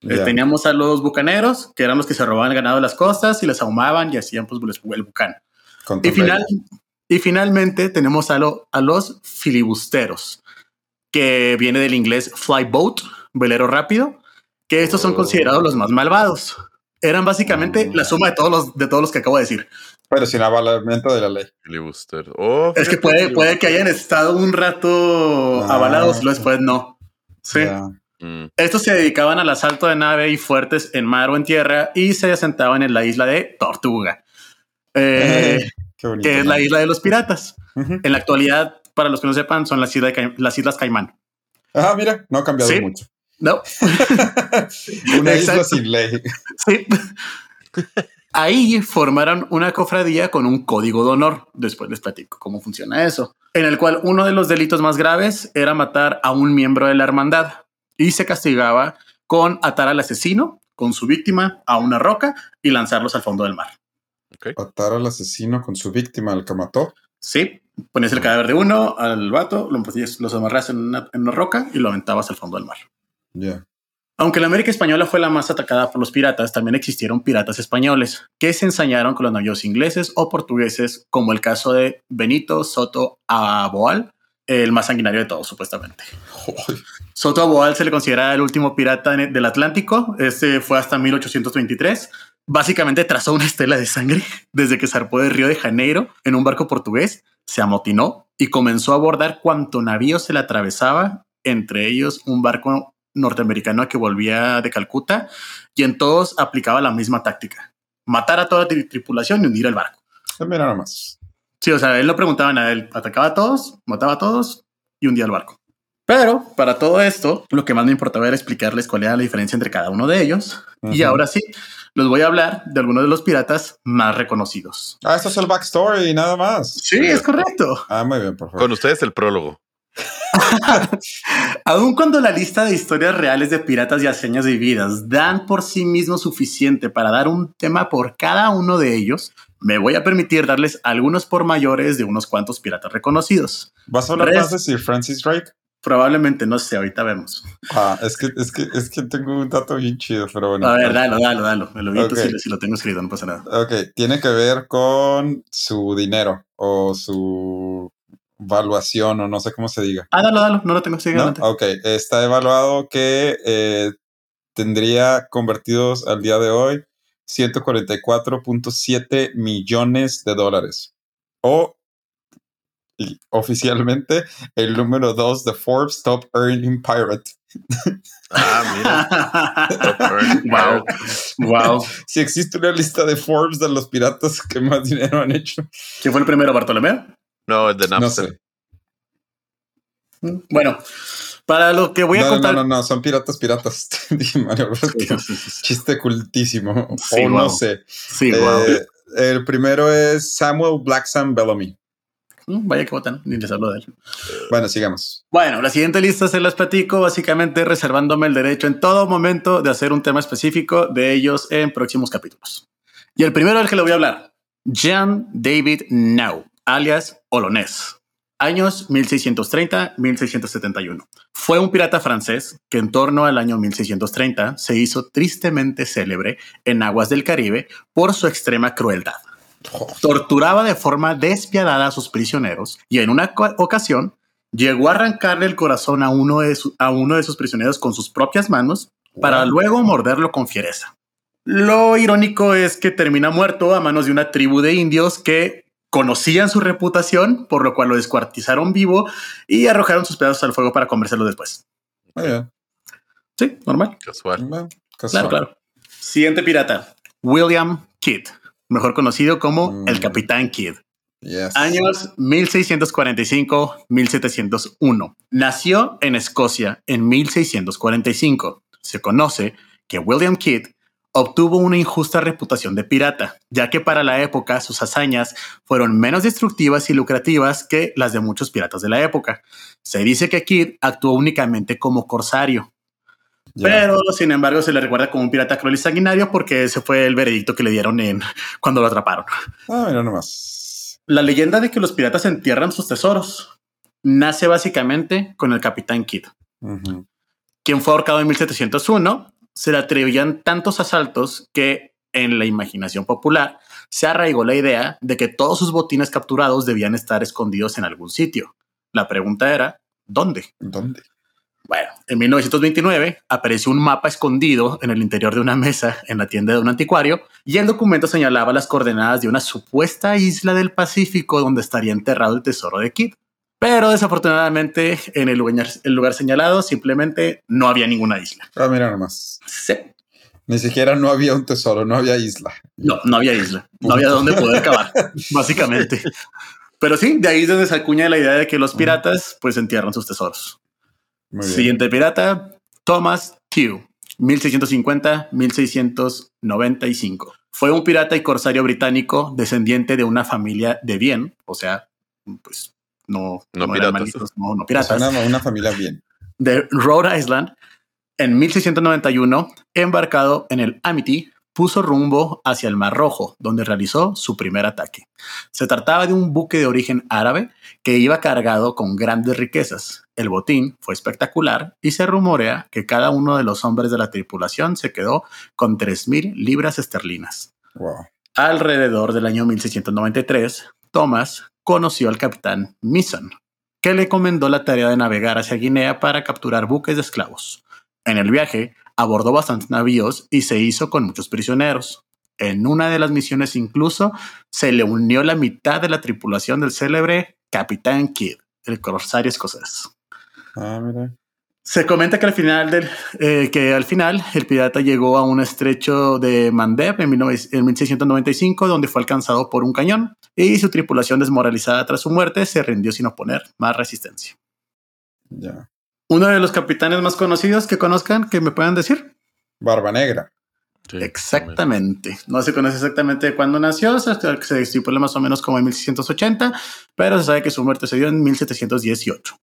Teníamos a los bucaneros, que eran los que se robaban el ganado de las costas y les ahumaban y hacían pues el bucán. Y, final, y finalmente tenemos a, lo- a los filibusteros, que viene del inglés flyboat, velero rápido, que estos son considerados los más malvados. Eran básicamente Mm. la suma de todos los de todos los que acabo de decir. Pero sin avalamiento de la ley. Filibuster. Oh, Es que puede, puede que hayan estado un rato Ah, avalados y luego después no. Sí. Mm, Estos se dedicaban al asalto de nave y fuertes en mar o en tierra y se asentaban en la isla de Tortuga, eh, [laughs] Qué bonito. que es la isla de los piratas. En la actualidad, para los que no sepan, son las islas, de las islas Caimán. Ah, mira, no ha cambiado Sí. mucho. No, [laughs] [laughs] Una isla sin ley. sí. Ahí formaron una cofradía con un código de honor. Después les platico cómo funciona eso. En el cual uno de los delitos más graves era matar a un miembro de la hermandad y se castigaba con atar al asesino con su víctima a una roca y lanzarlos al fondo del mar. Atar al asesino con su víctima, al que mató. Sí, ponías el cadáver de uno al vato, lo los amarras en una, en una roca y lo aventabas al fondo del mar. Ya. Aunque la América española fue la más atacada por los piratas, también existieron piratas españoles que se ensañaron con los navíos ingleses o portugueses, como el caso de Benito Soto Aboal, el más sanguinario de todos, supuestamente. Joder. Soto Aboal se le considera el último pirata del Atlántico. Este fue hasta 1823. Básicamente trazó una estela de sangre [laughs] desde que zarpó de Río de Janeiro en un barco portugués, se amotinó y comenzó a abordar cuanto navío se le atravesaba, entre ellos un barco norteamericano que volvía de Calcuta y en todos aplicaba la misma táctica. Matar a toda la tri- tripulación y hundir el barco. Eh, Mira nomás. Sí, o sea, él no preguntaban a él, atacaba a todos, mataba a todos y hundía el barco. Pero para todo esto, lo que más me importaba era explicarles cuál era la diferencia entre cada uno de ellos. Y ahora sí, les voy a hablar de algunos de los piratas más reconocidos. Ah, esto es el backstory y nada más. Sí, es correcto. Ah, muy bien, por favor. Con ustedes el prólogo. [laughs] Aun cuando la lista de historias reales de piratas y hazañas vividas dan por sí mismo suficiente para dar un tema por cada uno de ellos, me voy a permitir darles algunos por mayores de unos cuantos piratas reconocidos. ¿Vas a hablar Res- más de Sir Francis Drake? Probablemente, no sé, ahorita vemos. Ah, es que, es que, es que tengo un dato bien chido, pero bueno. A ver, dalo, dalo, dalo. Me lo vi si, si lo tengo escrito, no pasa nada. Ok, tiene que ver con su dinero o su valuación o no sé cómo se diga. Ah, dalo, dalo, no lo tengo escrito. ¿No? Ok, está evaluado que eh, tendría convertidos al día de hoy 144.7 millones de dólares. O oficialmente el número 2 de Forbes Top Earning Pirate. Ah, mira. Top Earning [laughs] wow, wow. Si existe una lista de Forbes de los piratas que más dinero han hecho, ¿Quién fue el primero, Bartolomé? No, el de no Napster. sé. Bueno, para lo que voy a No, no, contar. no, no, son piratas, piratas. [laughs] Dije Mario. Chiste cultísimo. Sí, o no sé. Sí, Eh, wow. El primero es Samuel Blacksam Bellamy. Vaya que votan, ni les hablo de él. Bueno, sigamos. Bueno, la siguiente lista se las platico, básicamente reservándome el derecho en todo momento de hacer un tema específico de ellos en próximos capítulos. Y el primero del que le voy a hablar, Jean David Nau, alias Olonés. Años 1630-1671. Fue un pirata francés que en torno al año 1630 se hizo tristemente célebre en aguas del Caribe por su extrema crueldad. Torturaba de forma despiadada a sus prisioneros y en una ocasión llegó a arrancarle el corazón a uno de, su- a uno de sus prisioneros con sus propias manos para Wow. luego morderlo con fiereza. Lo irónico es que termina muerto a manos de una tribu de indios que conocían su reputación, por lo cual lo descuartizaron vivo y arrojaron sus pedazos al fuego para comérselo después. Muy bien. Sí, normal. Casual. Bueno, Claro, casual. claro. Siguiente pirata, William Kidd, mejor conocido como Mm. el Capitán Kidd. Yes. Años 1645-1701. Nació en Escocia en 1645. Se conoce que William Kidd obtuvo una injusta reputación de pirata, ya que para la época sus hazañas fueron menos destructivas y lucrativas que las de muchos piratas de la época. Se dice que Kidd actuó únicamente como corsario, Pero sin embargo se le recuerda como un pirata cruel y sanguinario porque ese fue el veredicto que le dieron en [laughs] cuando lo atraparon. Ah, mira nomás. La leyenda de que los piratas entierran sus tesoros nace básicamente con el capitán Kidd, quien fue ahorcado en 1701. Se le atribuían tantos asaltos que en la imaginación popular se arraigó la idea de que todos sus botines capturados debían estar escondidos en algún sitio. La pregunta era, ¿dónde? ¿Dónde? Bueno, en 1929 apareció un mapa escondido en el interior de una mesa en la tienda de un anticuario y el documento señalaba las coordenadas de una supuesta isla del Pacífico donde estaría enterrado el tesoro de Kidd. Pero desafortunadamente en el lugar, el lugar señalado simplemente no había ninguna isla. Ah, mira nomás. Sí, Ni siquiera no había un tesoro, no había isla. No, no había isla. No había dónde poder cavar, [laughs] básicamente. Pero sí, de ahí es donde se acuña la idea de que los piratas pues entierran sus tesoros. Muy bien. Siguiente pirata, Thomas Tew, 1650-1695. Fue un pirata y corsario británico descendiente de una familia de bien, o sea, pues no, No eran piratas. no, no piratas, una, una familia bien. de Rhode Island. En 1691, embarcado en el Amity, puso rumbo hacia el Mar Rojo, donde realizó su primer ataque. Se trataba de un buque de origen árabe que iba cargado con grandes riquezas. El botín fue espectacular y se rumorea que cada uno de los hombres de la tripulación se quedó con 3.000 libras esterlinas. Wow. Alrededor del año 1693, Thomas conoció al capitán Mason, que le encomendó la tarea de navegar hacia Guinea para capturar buques de esclavos. En el viaje, abordó bastantes navíos y se hizo con muchos prisioneros. En una de las misiones incluso se le unió la mitad de la tripulación del célebre Capitán Kidd, el corsario escocés. Ah, mira. Se comenta que al final del eh, que al final el pirata llegó a un estrecho de Mandeb en, 19 en 1695 donde fue alcanzado por un cañón y su tripulación desmoralizada tras su muerte se rindió sin oponer más resistencia. Ya. Uno de los capitanes más conocidos que conozcan que me puedan decir. Barba Negra. Sí, Exactamente. No se conoce exactamente cuándo nació, se, se estipula más o menos como en 1680, pero se sabe que su muerte se dio en 1718.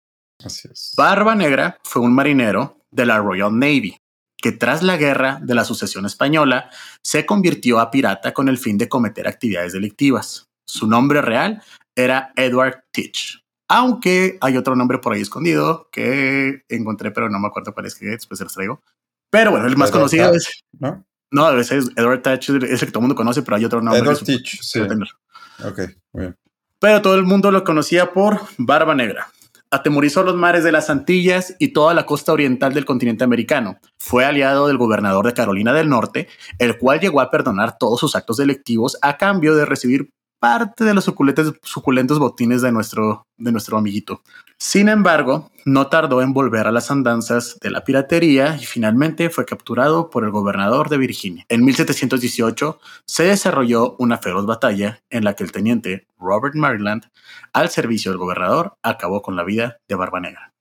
Así es. Barba Negra fue un marinero de la Royal Navy que tras la guerra de la sucesión española se convirtió a pirata con el fin de cometer actividades delictivas. Su nombre real era Edward Teach, aunque hay otro nombre por ahí escondido que encontré, pero no me acuerdo cuál es que después se los traigo. Pero bueno, el más Edward conocido Teach, es... ¿No? No, ese es Edward Teach, es el que todo el mundo conoce, pero hay otro nombre. Edward Teach, sí. Ok, muy bien. pero todo el mundo lo conocía por Barba Negra. Atemorizó los mares de las Antillas y toda la costa oriental del continente americano. Fue aliado del gobernador de Carolina del Norte, el cual llegó a perdonar todos sus actos delictivos a cambio de recibir parte de los suculentos, suculentos botines de nuestro, de nuestro amiguito. Sin embargo, no tardó en volver a las andanzas de la piratería y finalmente fue capturado por el gobernador de Virginia. En 1718 se desarrolló una feroz batalla en la que el teniente Robert Maryland, al servicio del gobernador, acabó con la vida de Barba Negra.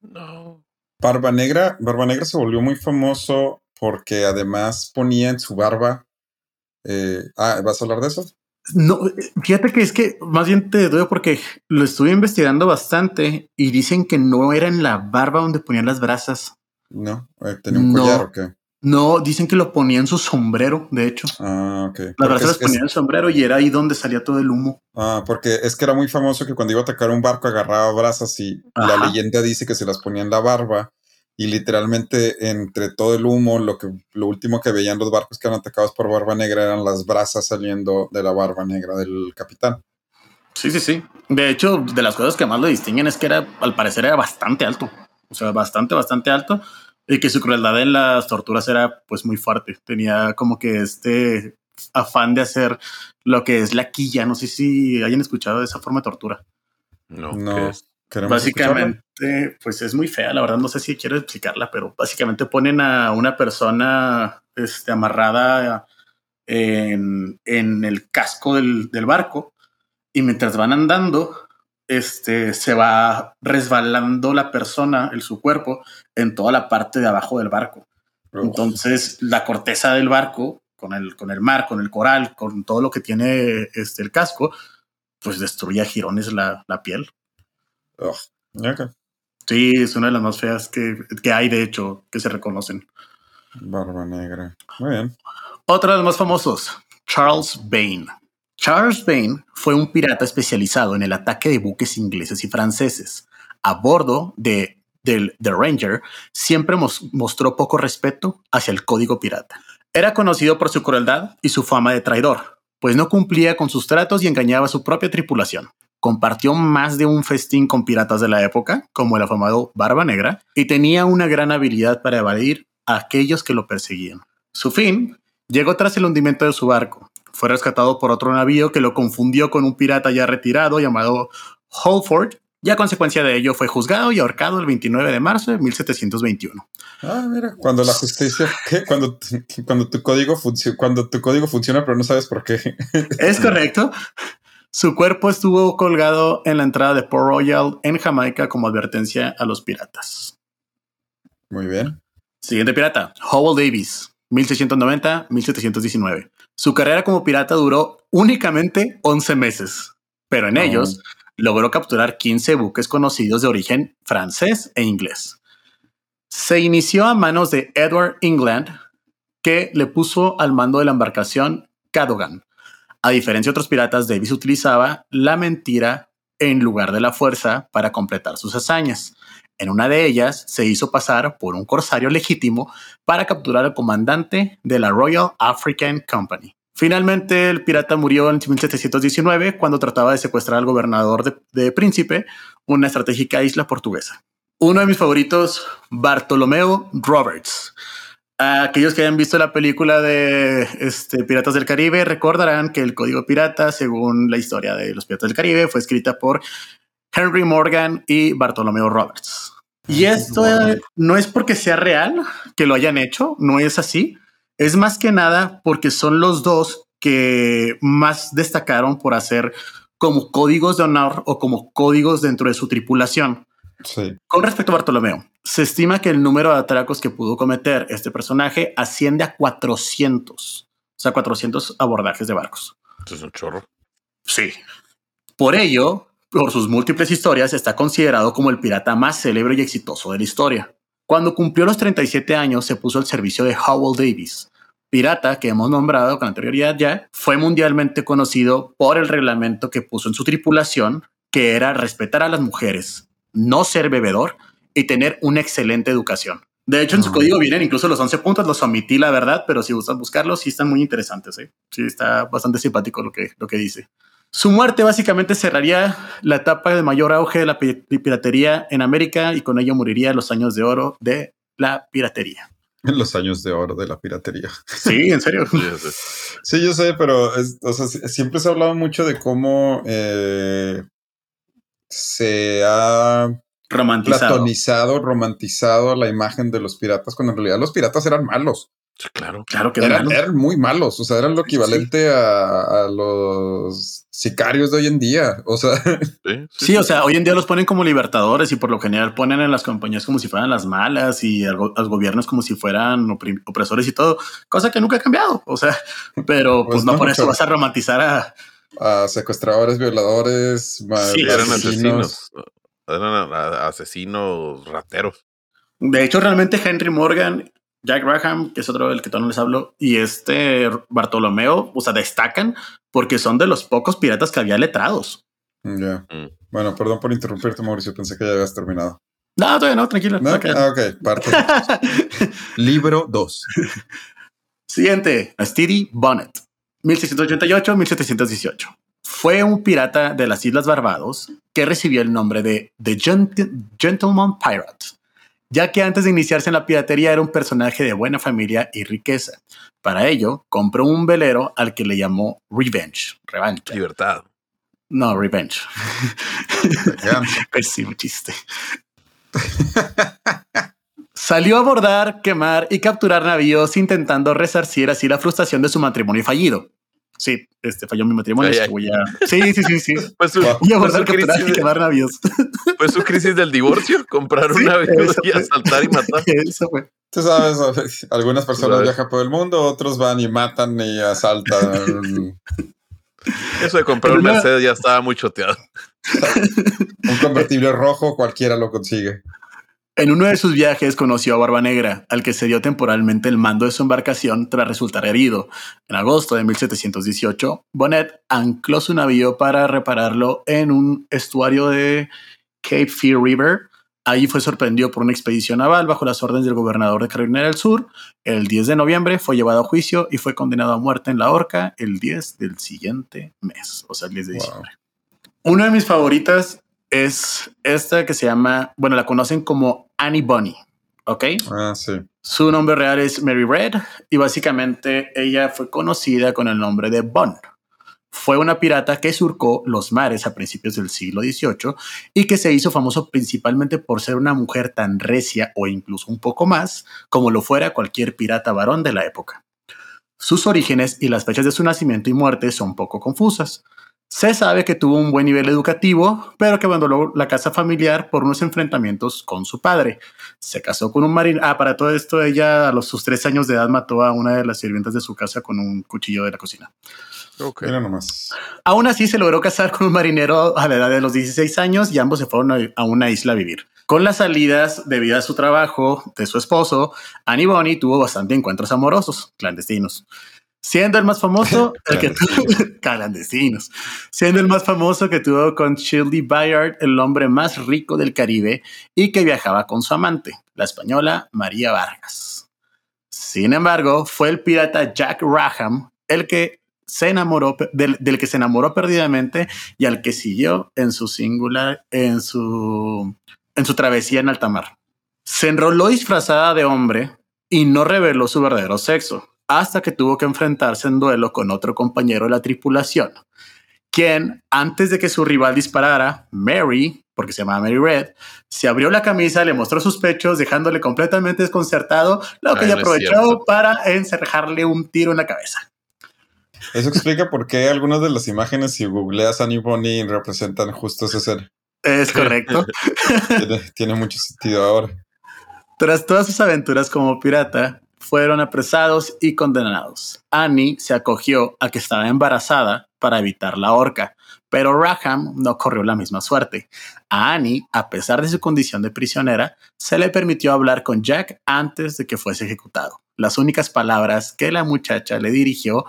No. Barba Negra, Barba Negra se volvió muy famoso porque además ponía en su barba Eh, ah, ¿vas a hablar de eso? No, fíjate que es que más bien te doy porque lo estuve investigando bastante y dicen que no era en la barba donde ponían las brasas. No, eh, tenía un collar o qué. No, dicen que lo ponía en su sombrero, de hecho. Ah, ok. Las brasas las ponía en el sombrero y era ahí donde salía todo el humo. Ah, porque es que era muy famoso que cuando iba a atacar un barco agarraba brasas y la leyenda dice que se las ponía en la barba y literalmente entre todo el humo, lo que lo último que veían los barcos que eran atacados por Barba Negra eran las brasas saliendo de la Barba Negra del capitán. Sí, sí, sí. De hecho, de las cosas que más lo distinguen es que era, al parecer, era bastante alto. O sea, bastante, bastante alto. Y que su crueldad en las torturas era pues muy fuerte. Tenía como que este afán de hacer lo que es la quilla. No sé si hayan escuchado de esa forma de tortura. No, no. Básicamente, pues es muy fea, la verdad no sé si quiero explicarla, pero básicamente ponen a una persona este, amarrada en, en el casco del, del, barco y mientras van andando, este, se va resbalando la persona, el, su cuerpo, en toda la parte de abajo del barco. Entonces, la corteza del barco, con el, con el mar, con el coral, con todo lo que tiene este, el casco, pues destruye a girones la, la piel. Sí, es una de las más feas que, que, hay, de hecho, que se reconocen. Barba negra. Muy bien. Otro de los más famosos, Charles Bain. Charles Bain fue un pirata especializado en el ataque de buques ingleses y franceses. A bordo de, del The Ranger, siempre mostró poco respeto hacia el código pirata. Era conocido por su crueldad y su fama de traidor, pues no cumplía con sus tratos y engañaba a su propia tripulación compartió más de un festín con piratas de la época, como el afamado Barba Negra, y tenía una gran habilidad para evadir a aquellos que lo perseguían. Su fin llegó tras el hundimiento de su barco. Fue rescatado por otro navío que lo confundió con un pirata ya retirado llamado Holford, y a consecuencia de ello fue juzgado y ahorcado el 29 de marzo de 1721. Ah, mira, cuando la justicia, Cuando, cuando, tu código cuando tu código funciona, pero no sabes por qué. Es correcto. Su cuerpo estuvo colgado en la entrada de Port Royal en Jamaica como advertencia a los piratas. Muy bien. Siguiente pirata, Howell Davis, 1690-1719. Su carrera como pirata duró únicamente 11 meses, pero en ellos logró capturar 15 buques conocidos de origen francés e inglés. Se inició a manos de Edward England, que le puso al mando de la embarcación Cadogan, a diferencia de otros piratas, Davis utilizaba la mentira en lugar de la fuerza para completar sus hazañas. En una de ellas se hizo pasar por un corsario legítimo para capturar al comandante de la Royal African Company. Finalmente, el pirata murió en 1719 cuando trataba de secuestrar al gobernador de, Príncipe, una estratégica isla portuguesa. Uno de mis favoritos, Bartolomeo Roberts, aquellos que hayan visto la película de este, Piratas del Caribe recordarán que el código pirata, según la historia de los Piratas del Caribe, fue escrita por Henry Morgan y Bartolomeo Roberts. Y esto no es porque sea real que lo hayan hecho, no es así. Es más que nada porque son los dos que más destacaron por hacer como códigos de honor o como códigos dentro de su tripulación. Con respecto a Bartolomeo, se estima que el número de atracos que pudo cometer este personaje asciende a 400, o sea, 400 abordajes de barcos. Eso es un chorro. Sí. Por ello, por sus múltiples historias, está considerado como el pirata más célebre y exitoso de la historia. Cuando cumplió los 37 años, se puso al servicio de Howell Davis, pirata que hemos nombrado con anterioridad ya, fue mundialmente conocido por el reglamento que puso en su tripulación, que era respetar a las mujeres, no ser bebedor y tener una excelente educación. De hecho, en su código vienen incluso los 11 puntos, los omití la verdad, pero si gustan buscarlos, sí están muy interesantes. ¿eh? Sí, está bastante simpático lo que, lo que dice. Su muerte básicamente cerraría la etapa de mayor auge de la piratería en América y con ello moriría los años de oro de la piratería. [laughs] En los años de oro de la piratería. Sí, en serio. [laughs] sí, yo sé, pero siempre se ha hablado mucho de cómo eh, se ha romantizado. platonizado, romantizado la imagen de los piratas, cuando en realidad los piratas eran malos. Sí, claro. Claro que Eran, eran, eran muy malos, o sea, eran lo equivalente a, a los sicarios de hoy en día. O sea, Sí, [laughs] Sí, o sea, hoy en día los ponen como libertadores y por lo general ponen en las compañías como si fueran las malas y a a los gobiernos como si fueran opresores y todo, cosa que nunca ha cambiado. O sea, pero pues, Pues no, no, por eso pero- vas a romantizar a. a secuestradores, violadores, Sí, eran asesinos. asesinos. Eran asesinos rateros. De hecho, realmente Henry Morgan, Jack Graham, que es otro del que todavía no les hablo, y este Bartolomeo, o sea, destacan porque son de los pocos piratas que había letrados. Ya. Mm. Bueno, perdón por interrumpirte, Mauricio. Pensé que ya habías terminado. No, todavía no, tranquilo. ¿No? Ok. Ah, ok, parte. [laughs] Libro 2. Siguiente, Stevie Bonnet, 1688-1718. Fue un pirata de las Islas Barbados que recibió el nombre de The Gent- Gentleman Pirate, ya que antes de iniciarse en la piratería era un personaje de buena familia y riqueza. Para ello, compró un velero al que le llamó Revenge. Revancha. Libertad. No, Revenge. [laughs] Pésimo chiste. [laughs] Salió a abordar, quemar y capturar navíos intentando resarcir así la frustración de su matrimonio fallido. Sí, este falló mi matrimonio. Ay, así ay. que voy a... Sí, sí, sí, sí. [laughs] Fue su, Voy a abordar, capturar y crisis, quemar navíos. [laughs] fue su crisis del divorcio. Comprar Sí, un avión eso y fue. asaltar y matar. [laughs] Eso fue. Tú sabes, algunas personas Sabes. viajan por el mundo, otros van y matan y asaltan. Eso de comprar un Pero no- Mercedes ya estaba muy choteado. Un convertible rojo, cualquiera lo consigue. En uno de sus viajes conoció a Barba Negra, al que se dio temporalmente el mando de su embarcación tras resultar herido. En agosto de 1718, Bonnet ancló su navío para repararlo en un estuario de Cape Fear River. Allí fue sorprendido por una expedición naval bajo las órdenes del gobernador de Carolina del Sur. El 10 de noviembre fue llevado a juicio y fue condenado a muerte en la horca el 10 del siguiente mes, o sea, el 10 de Wow. diciembre. Una de mis favoritas es esta que se llama, bueno, la conocen como Annie Bunny, ¿ok? Ah, sí. Su nombre real es Mary Red y básicamente ella fue conocida con el nombre de Bun. Fue una pirata que surcó los mares a principios del siglo XVIII y que se hizo famoso principalmente por ser una mujer tan recia o incluso un poco más como lo fuera cualquier pirata varón de la época. Sus orígenes y las fechas de su nacimiento y muerte son poco confusas. Se sabe que tuvo un buen nivel educativo, pero que abandonó la casa familiar por unos enfrentamientos con su padre. Se casó con un marino. Ah, para todo esto, ella a los sus tres años de edad mató a una de las sirvientas de su casa con un cuchillo de la cocina. Ok. Mira nomás. Aún así, se logró casar con un marinero a la edad de los 16 años y ambos se fueron a, a una isla a vivir. Con las salidas debido a su trabajo de su esposo, Annie Bonny tuvo bastante encuentros amorosos, clandestinos. Siendo el más famoso, [laughs] el que tuvo, [laughs] clandestinos, siendo el más famoso que tuvo con Shirley Bayard, el hombre más rico del Caribe y que viajaba con su amante, la española María Vargas. Sin embargo, fue el pirata Jack Raham el que se enamoró del, del que se enamoró perdidamente y al que siguió en su singular, en su, en su travesía en alta mar. Se enroló disfrazada de hombre y no reveló su verdadero sexo hasta que tuvo que enfrentarse en duelo con otro compañero de la tripulación, quien, antes de que su rival disparara, Mary, porque se llamaba Mary Red, se abrió la camisa, le mostró sus pechos, dejándole completamente desconcertado, lo que Ay, ella aprovechó para encerrarle un tiro en la cabeza. Eso explica por qué algunas de las imágenes, si googleas Annie Bonny, representan justo esa escena. Es correcto. [laughs] Tiene, tiene mucho sentido ahora. Tras todas sus aventuras como pirata, fueron apresados y condenados. Annie se acogió a que estaba embarazada para evitar la horca, pero Raham no corrió la misma suerte. A Annie, a pesar de su condición de prisionera, se le permitió hablar con Jack antes de que fuese ejecutado. Las únicas palabras que la muchacha le dirigió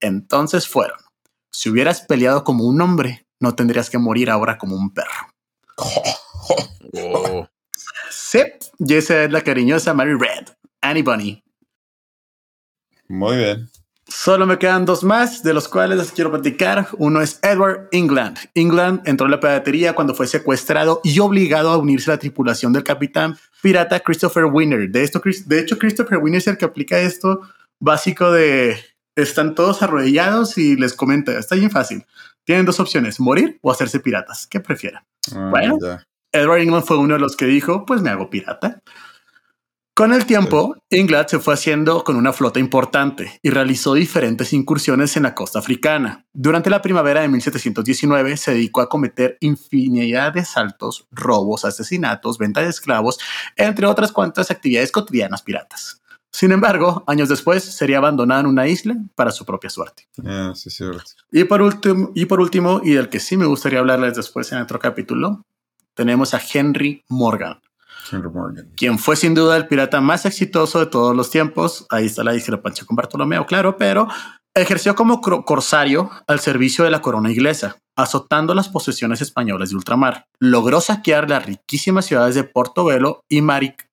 entonces fueron, si hubieras peleado como un hombre, no tendrías que morir ahora como un perro. [laughs] Oh, Sí, y esa es la cariñosa Mary Red, Annie Bunny. Muy bien. Solo me quedan dos más, de los cuales les quiero platicar. Uno es Edward England. England entró en la piratería cuando fue secuestrado y obligado a unirse a la tripulación del capitán pirata Christopher Winner. De, esto, de hecho, Christopher Winner es el que aplica esto básico de están todos arrodillados y les comenta, está bien fácil. Tienen dos opciones, morir o hacerse piratas. ¿Qué prefieren? Ah, Bueno. ya. Edward England fue uno de los que dijo, pues me hago pirata. Con el tiempo, Inglaterra se fue haciendo con una flota importante y realizó diferentes incursiones en la costa africana. Durante la primavera de 1719 se dedicó a cometer infinidad de asaltos, robos, asesinatos, venta de esclavos, entre otras cuantas actividades cotidianas piratas. Sin embargo, años después sería abandonada en una isla para su propia suerte. Ah, sí, cierto. Y por último, y por último, y del que sí me gustaría hablarles después en otro capítulo, tenemos a Henry Morgan, Henry Morgan. quien fue sin duda el pirata más exitoso de todos los tiempos. Ahí está la discrepancia con Bartolomeo, claro, pero ejerció como corsario al servicio de la corona inglesa, azotando las posesiones españolas de ultramar. Logró saquear las riquísimas ciudades de Portobelo y,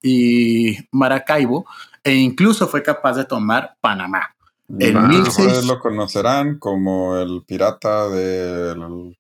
y Maracaibo e incluso fue capaz de tomar Panamá. En Ah, 1600 Ustedes lo conocerán como el pirata del Ron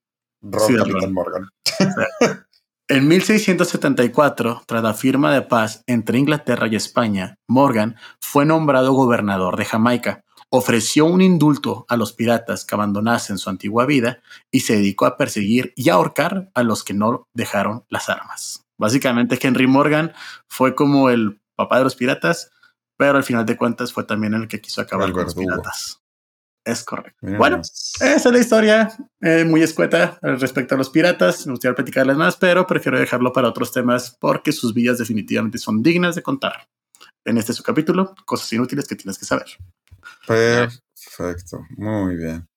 Sí, Capitán. Morgan. [laughs] En 1674, tras la firma de paz entre Inglaterra y España, Morgan fue nombrado gobernador de Jamaica. Ofreció un indulto a los piratas que abandonasen su antigua vida y se dedicó a perseguir y ahorcar a los que no dejaron las armas. Básicamente, Henry Morgan fue como el papá de los piratas, pero al final de cuentas fue también el que quiso acabar El con los piratas. Es correcto. Bueno, esa es la historia eh, muy escueta respecto a los piratas. Me gustaría platicarles más, pero prefiero dejarlo para otros temas porque sus vidas definitivamente son dignas de contar. En este su capítulo, cosas inútiles que tienes que saber. Perfecto, muy bien.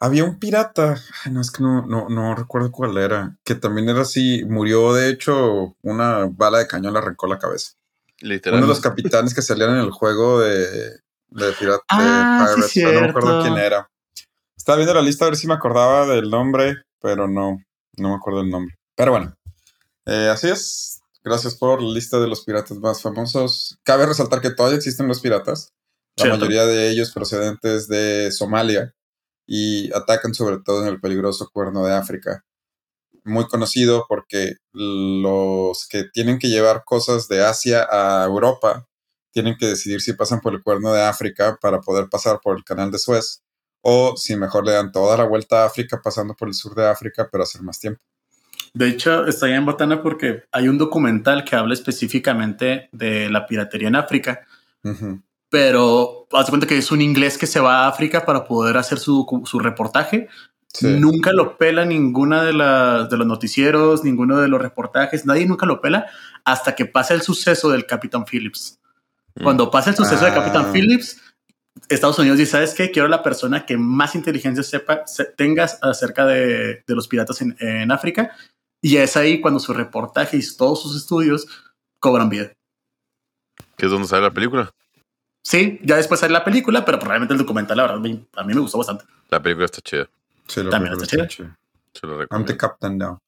Había un pirata, ay, no es que no, no, no recuerdo cuál era, que también era así, murió de hecho, una bala de cañón le arrancó la cabeza. Literal. Uno de los capitanes que salían en el juego de, de Pirata Ah, de sí, Pirates, pero no me acuerdo quién era. Estaba viendo la lista a ver si me acordaba del nombre, pero no, no me acuerdo el nombre. Pero bueno, eh, así es. Gracias por la lista de los piratas más famosos. Cabe resaltar que todavía existen los piratas, la Cierto. mayoría de ellos procedentes de Somalia y atacan sobre todo en el peligroso cuerno de África. Muy conocido porque los que tienen que llevar cosas de Asia a Europa tienen que decidir si pasan por el cuerno de África para poder pasar por el canal de Suez o si mejor le dan toda la vuelta a África pasando por el sur de África pero hacer más tiempo. De hecho, está en botana porque hay un documental que habla específicamente de la piratería en África, Ujú. pero haz cuenta que es un inglés que se va a África para poder hacer su, su reportaje Sí. Nunca lo pela ninguna de, las de los noticieros, ninguno de los reportajes, nadie nunca lo pela hasta que pasa el suceso del Capitán Phillips. Mm. Cuando pasa el suceso Ah. Capitán Phillips, Estados Unidos dice, ¿sabes qué? Quiero la persona que más inteligencia sepa, se- tengas acerca de, de los piratas en, en África. Y es ahí cuando su reportaje y todos sus estudios cobran vida. Que es donde sale la película. Sí, ya después sale la película, pero probablemente el documental, la verdad, a mí me gustó bastante. La película está chida. Sí, También está chida. sí. Se lo I'm the recomiendo. captain now.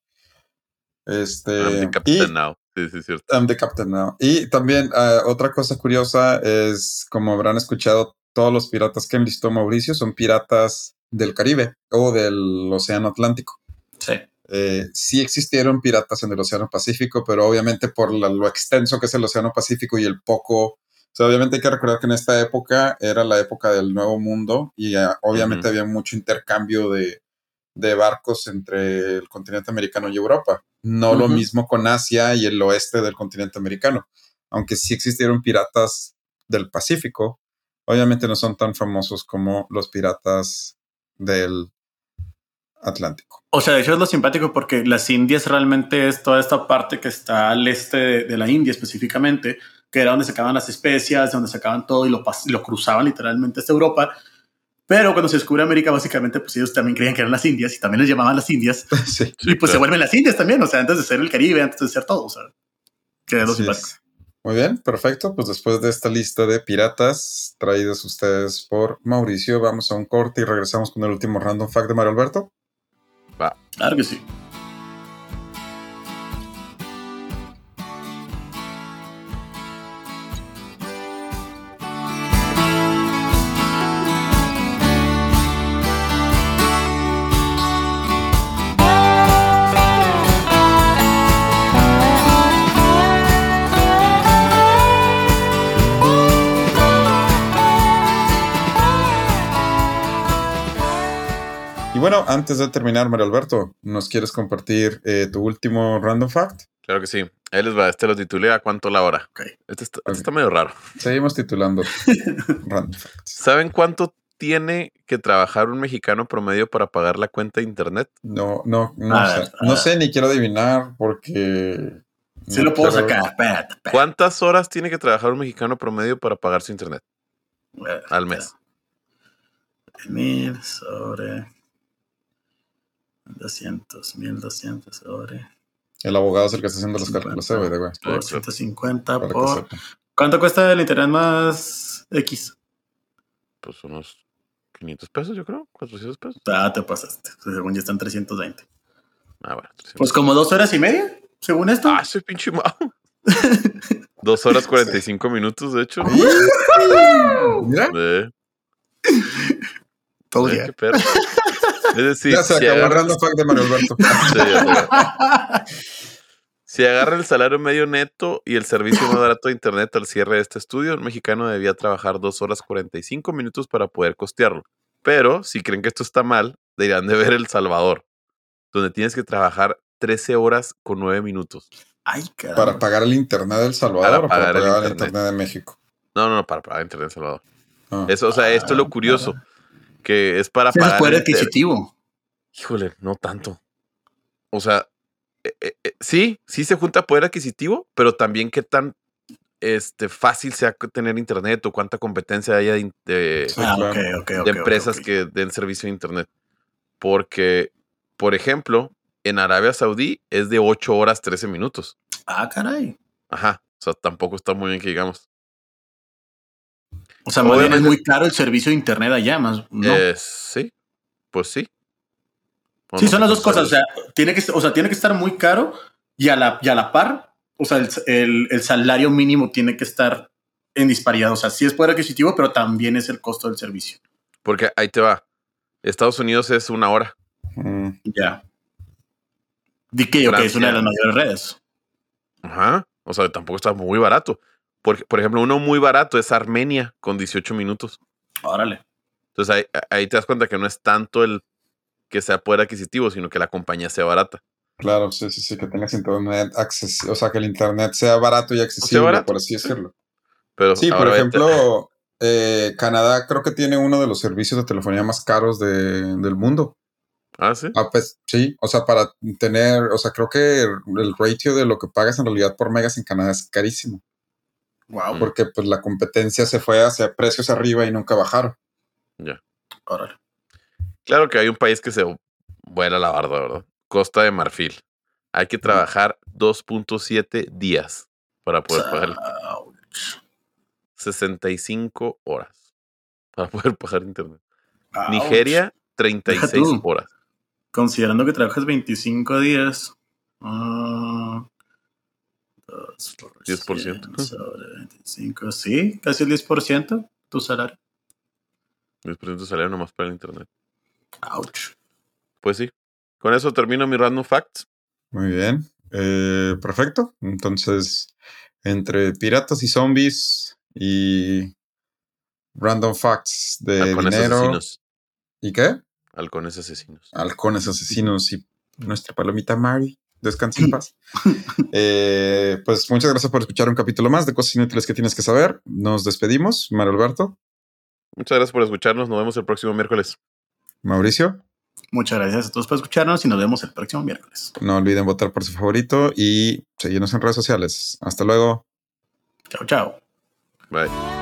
Este, I'm the y- Captain now. Sí, sí, es cierto. I'm the captain now. Y también ah, otra cosa curiosa es, como habrán escuchado, todos los piratas que enlistó Mauricio son piratas del Caribe o del Océano Atlántico. Sí. Eh, sí existieron piratas en el Océano Pacífico, pero obviamente por la- lo extenso que es el Océano Pacífico y el poco... O sea, obviamente hay que recordar que en esta época era la época del Nuevo Mundo y ah, obviamente había mucho intercambio de, de barcos entre el continente americano y Europa. No lo mismo con Asia y el oeste del continente americano. Aunque sí existieron piratas del Pacífico, obviamente no son tan famosos como los piratas del Atlántico. O sea, de hecho es lo simpático porque las Indias realmente es toda esta parte que está al este de, de la India específicamente, que era donde sacaban las especias, donde sacaban todo y lo, lo cruzaban literalmente hasta Europa. Pero cuando se descubre América, básicamente, pues ellos también creían que eran las Indias y también les llamaban las Indias. [laughs] sí. Y pues se vuelven las Indias también, o sea, antes de ser el Caribe, antes de ser todo, o sea, simpático. Muy bien, perfecto. Pues después de esta lista de piratas traídos ustedes por Mauricio, vamos a un corte y regresamos con el último random fact de Mario Alberto. Claro que sí. Antes de terminar, Mario Alberto, ¿nos quieres compartir eh, tu último random fact? Claro que sí. Ahí les va. Este lo titulé a cuánto la hora. Ok. Este está, este está medio raro. Seguimos titulando [laughs] Random Facts. ¿Saben cuánto tiene que trabajar un mexicano promedio para pagar la cuenta de internet? No, no, no A sé. ver, no ver. sé ni quiero adivinar porque. Sí no lo puedo sacar. Espérate, espérate. ¿Cuántas horas tiene que trabajar un mexicano promedio para pagar su internet al mes? Mil sobre 200, 1200 sobre El abogado es el que está haciendo los 50. cálculos, eh, way, por claro. 150 para por. ¿Cuánto cuesta el internet más X? Pues unos 500 pesos, yo creo. 400 pesos. Ah, te pasaste. Según ya están 320. Ah, bueno. 300. Pues como dos horas y media, según esto. Ah, soy pinche mau. [laughs] Dos horas 45 minutos, de hecho. Mira, todo perro. [laughs] Es decir, ya se si acabó el random fact de Mario Alberto. [laughs] Sí, ya sé. Si agarra el salario medio neto y el servicio más barato de internet al cierre de este estudio, un mexicano debía trabajar 2 horas 45 minutos para poder costearlo. Pero si creen que esto está mal, deberían de ver El Salvador, donde tienes que trabajar 13 horas con 9 minutos. Ay, caramba. ¿Para pagar el internet del Salvador Para o para pagar el el internet. internet de México? No, no, no, para pagar internet en El Salvador. Ah. Eso, o sea, esto es lo curioso, que es para pagar. poder adquisitivo. Híjole, no tanto. O sea, eh, eh, eh, sí, sí se junta poder adquisitivo, pero también qué tan este, fácil sea tener internet o cuánta competencia haya de, ah, de empresas que den servicio de internet. Porque, por ejemplo, en Arabia Saudí es de 8 horas 13 minutos. Ah, caray. Ajá. O sea, tampoco está muy bien que digamos. O sea, más bien es muy caro el servicio de internet allá, más. ¿no? Eh, sí, pues sí. Sí, son las dos cómo cosas. O sea, tiene que, o sea, tiene que estar muy caro y a la, y a la par. O sea, el, el- el salario mínimo tiene que estar en disparidad. O sea, sí es poder adquisitivo, pero también es el costo del servicio. Porque ahí te va. Estados Unidos es una hora. Mm, Ya. Di que, es una de las mayores redes. Ajá. O sea, tampoco está muy barato. Por, por ejemplo, uno muy barato es Armenia con 18 minutos. Órale. Entonces ahí, ahí te das cuenta que no es tanto el que sea poder adquisitivo, sino que la compañía sea barata. claro, sí, sí, sí, que tengas internet accesible, o sea, que el internet sea barato y accesible, barato. por así decirlo. Pero Sí, por ejemplo, eh, Canadá creo que tiene uno de los servicios de telefonía más caros de- del mundo. Ah, sí. Ah, pues sí, o sea, para tener, o sea, creo que el ratio de lo que pagas en realidad por megas en Canadá es carísimo, Wow. Mm. porque pues la competencia se fue hacia precios arriba y nunca bajaron. Ya. Órale. Claro que hay un país que se vuela la barda, ¿verdad? Costa de Marfil. Hay que trabajar 2.7 días para poder pagar el- Ouch. 65 horas para poder pagar internet. Ouch. Nigeria, 36 tú. horas. Considerando que trabajas 25 días. por 10%. cien Sobre 25. Sí, casi el 10% tu salario. 10% de salario nomás para el internet. Ouch. Pues sí. Con eso termino mi random facts. Muy bien, eh, perfecto. Entonces, entre piratas y zombies y random facts de Halcones dinero asesinos. y qué, Halcones asesinos. halcones asesinos y nuestra palomita Mary. Descansa en paz. Eh, pues muchas gracias por escuchar un capítulo más de cosas inútiles que tienes que saber. Nos despedimos. Mario Alberto, Muchas gracias por escucharnos. Nos vemos el próximo miércoles. Mauricio. Muchas gracias a todos por escucharnos y nos vemos el próximo miércoles. No olviden votar por su favorito y seguirnos en redes sociales. Hasta luego. Chao, chao. Bye.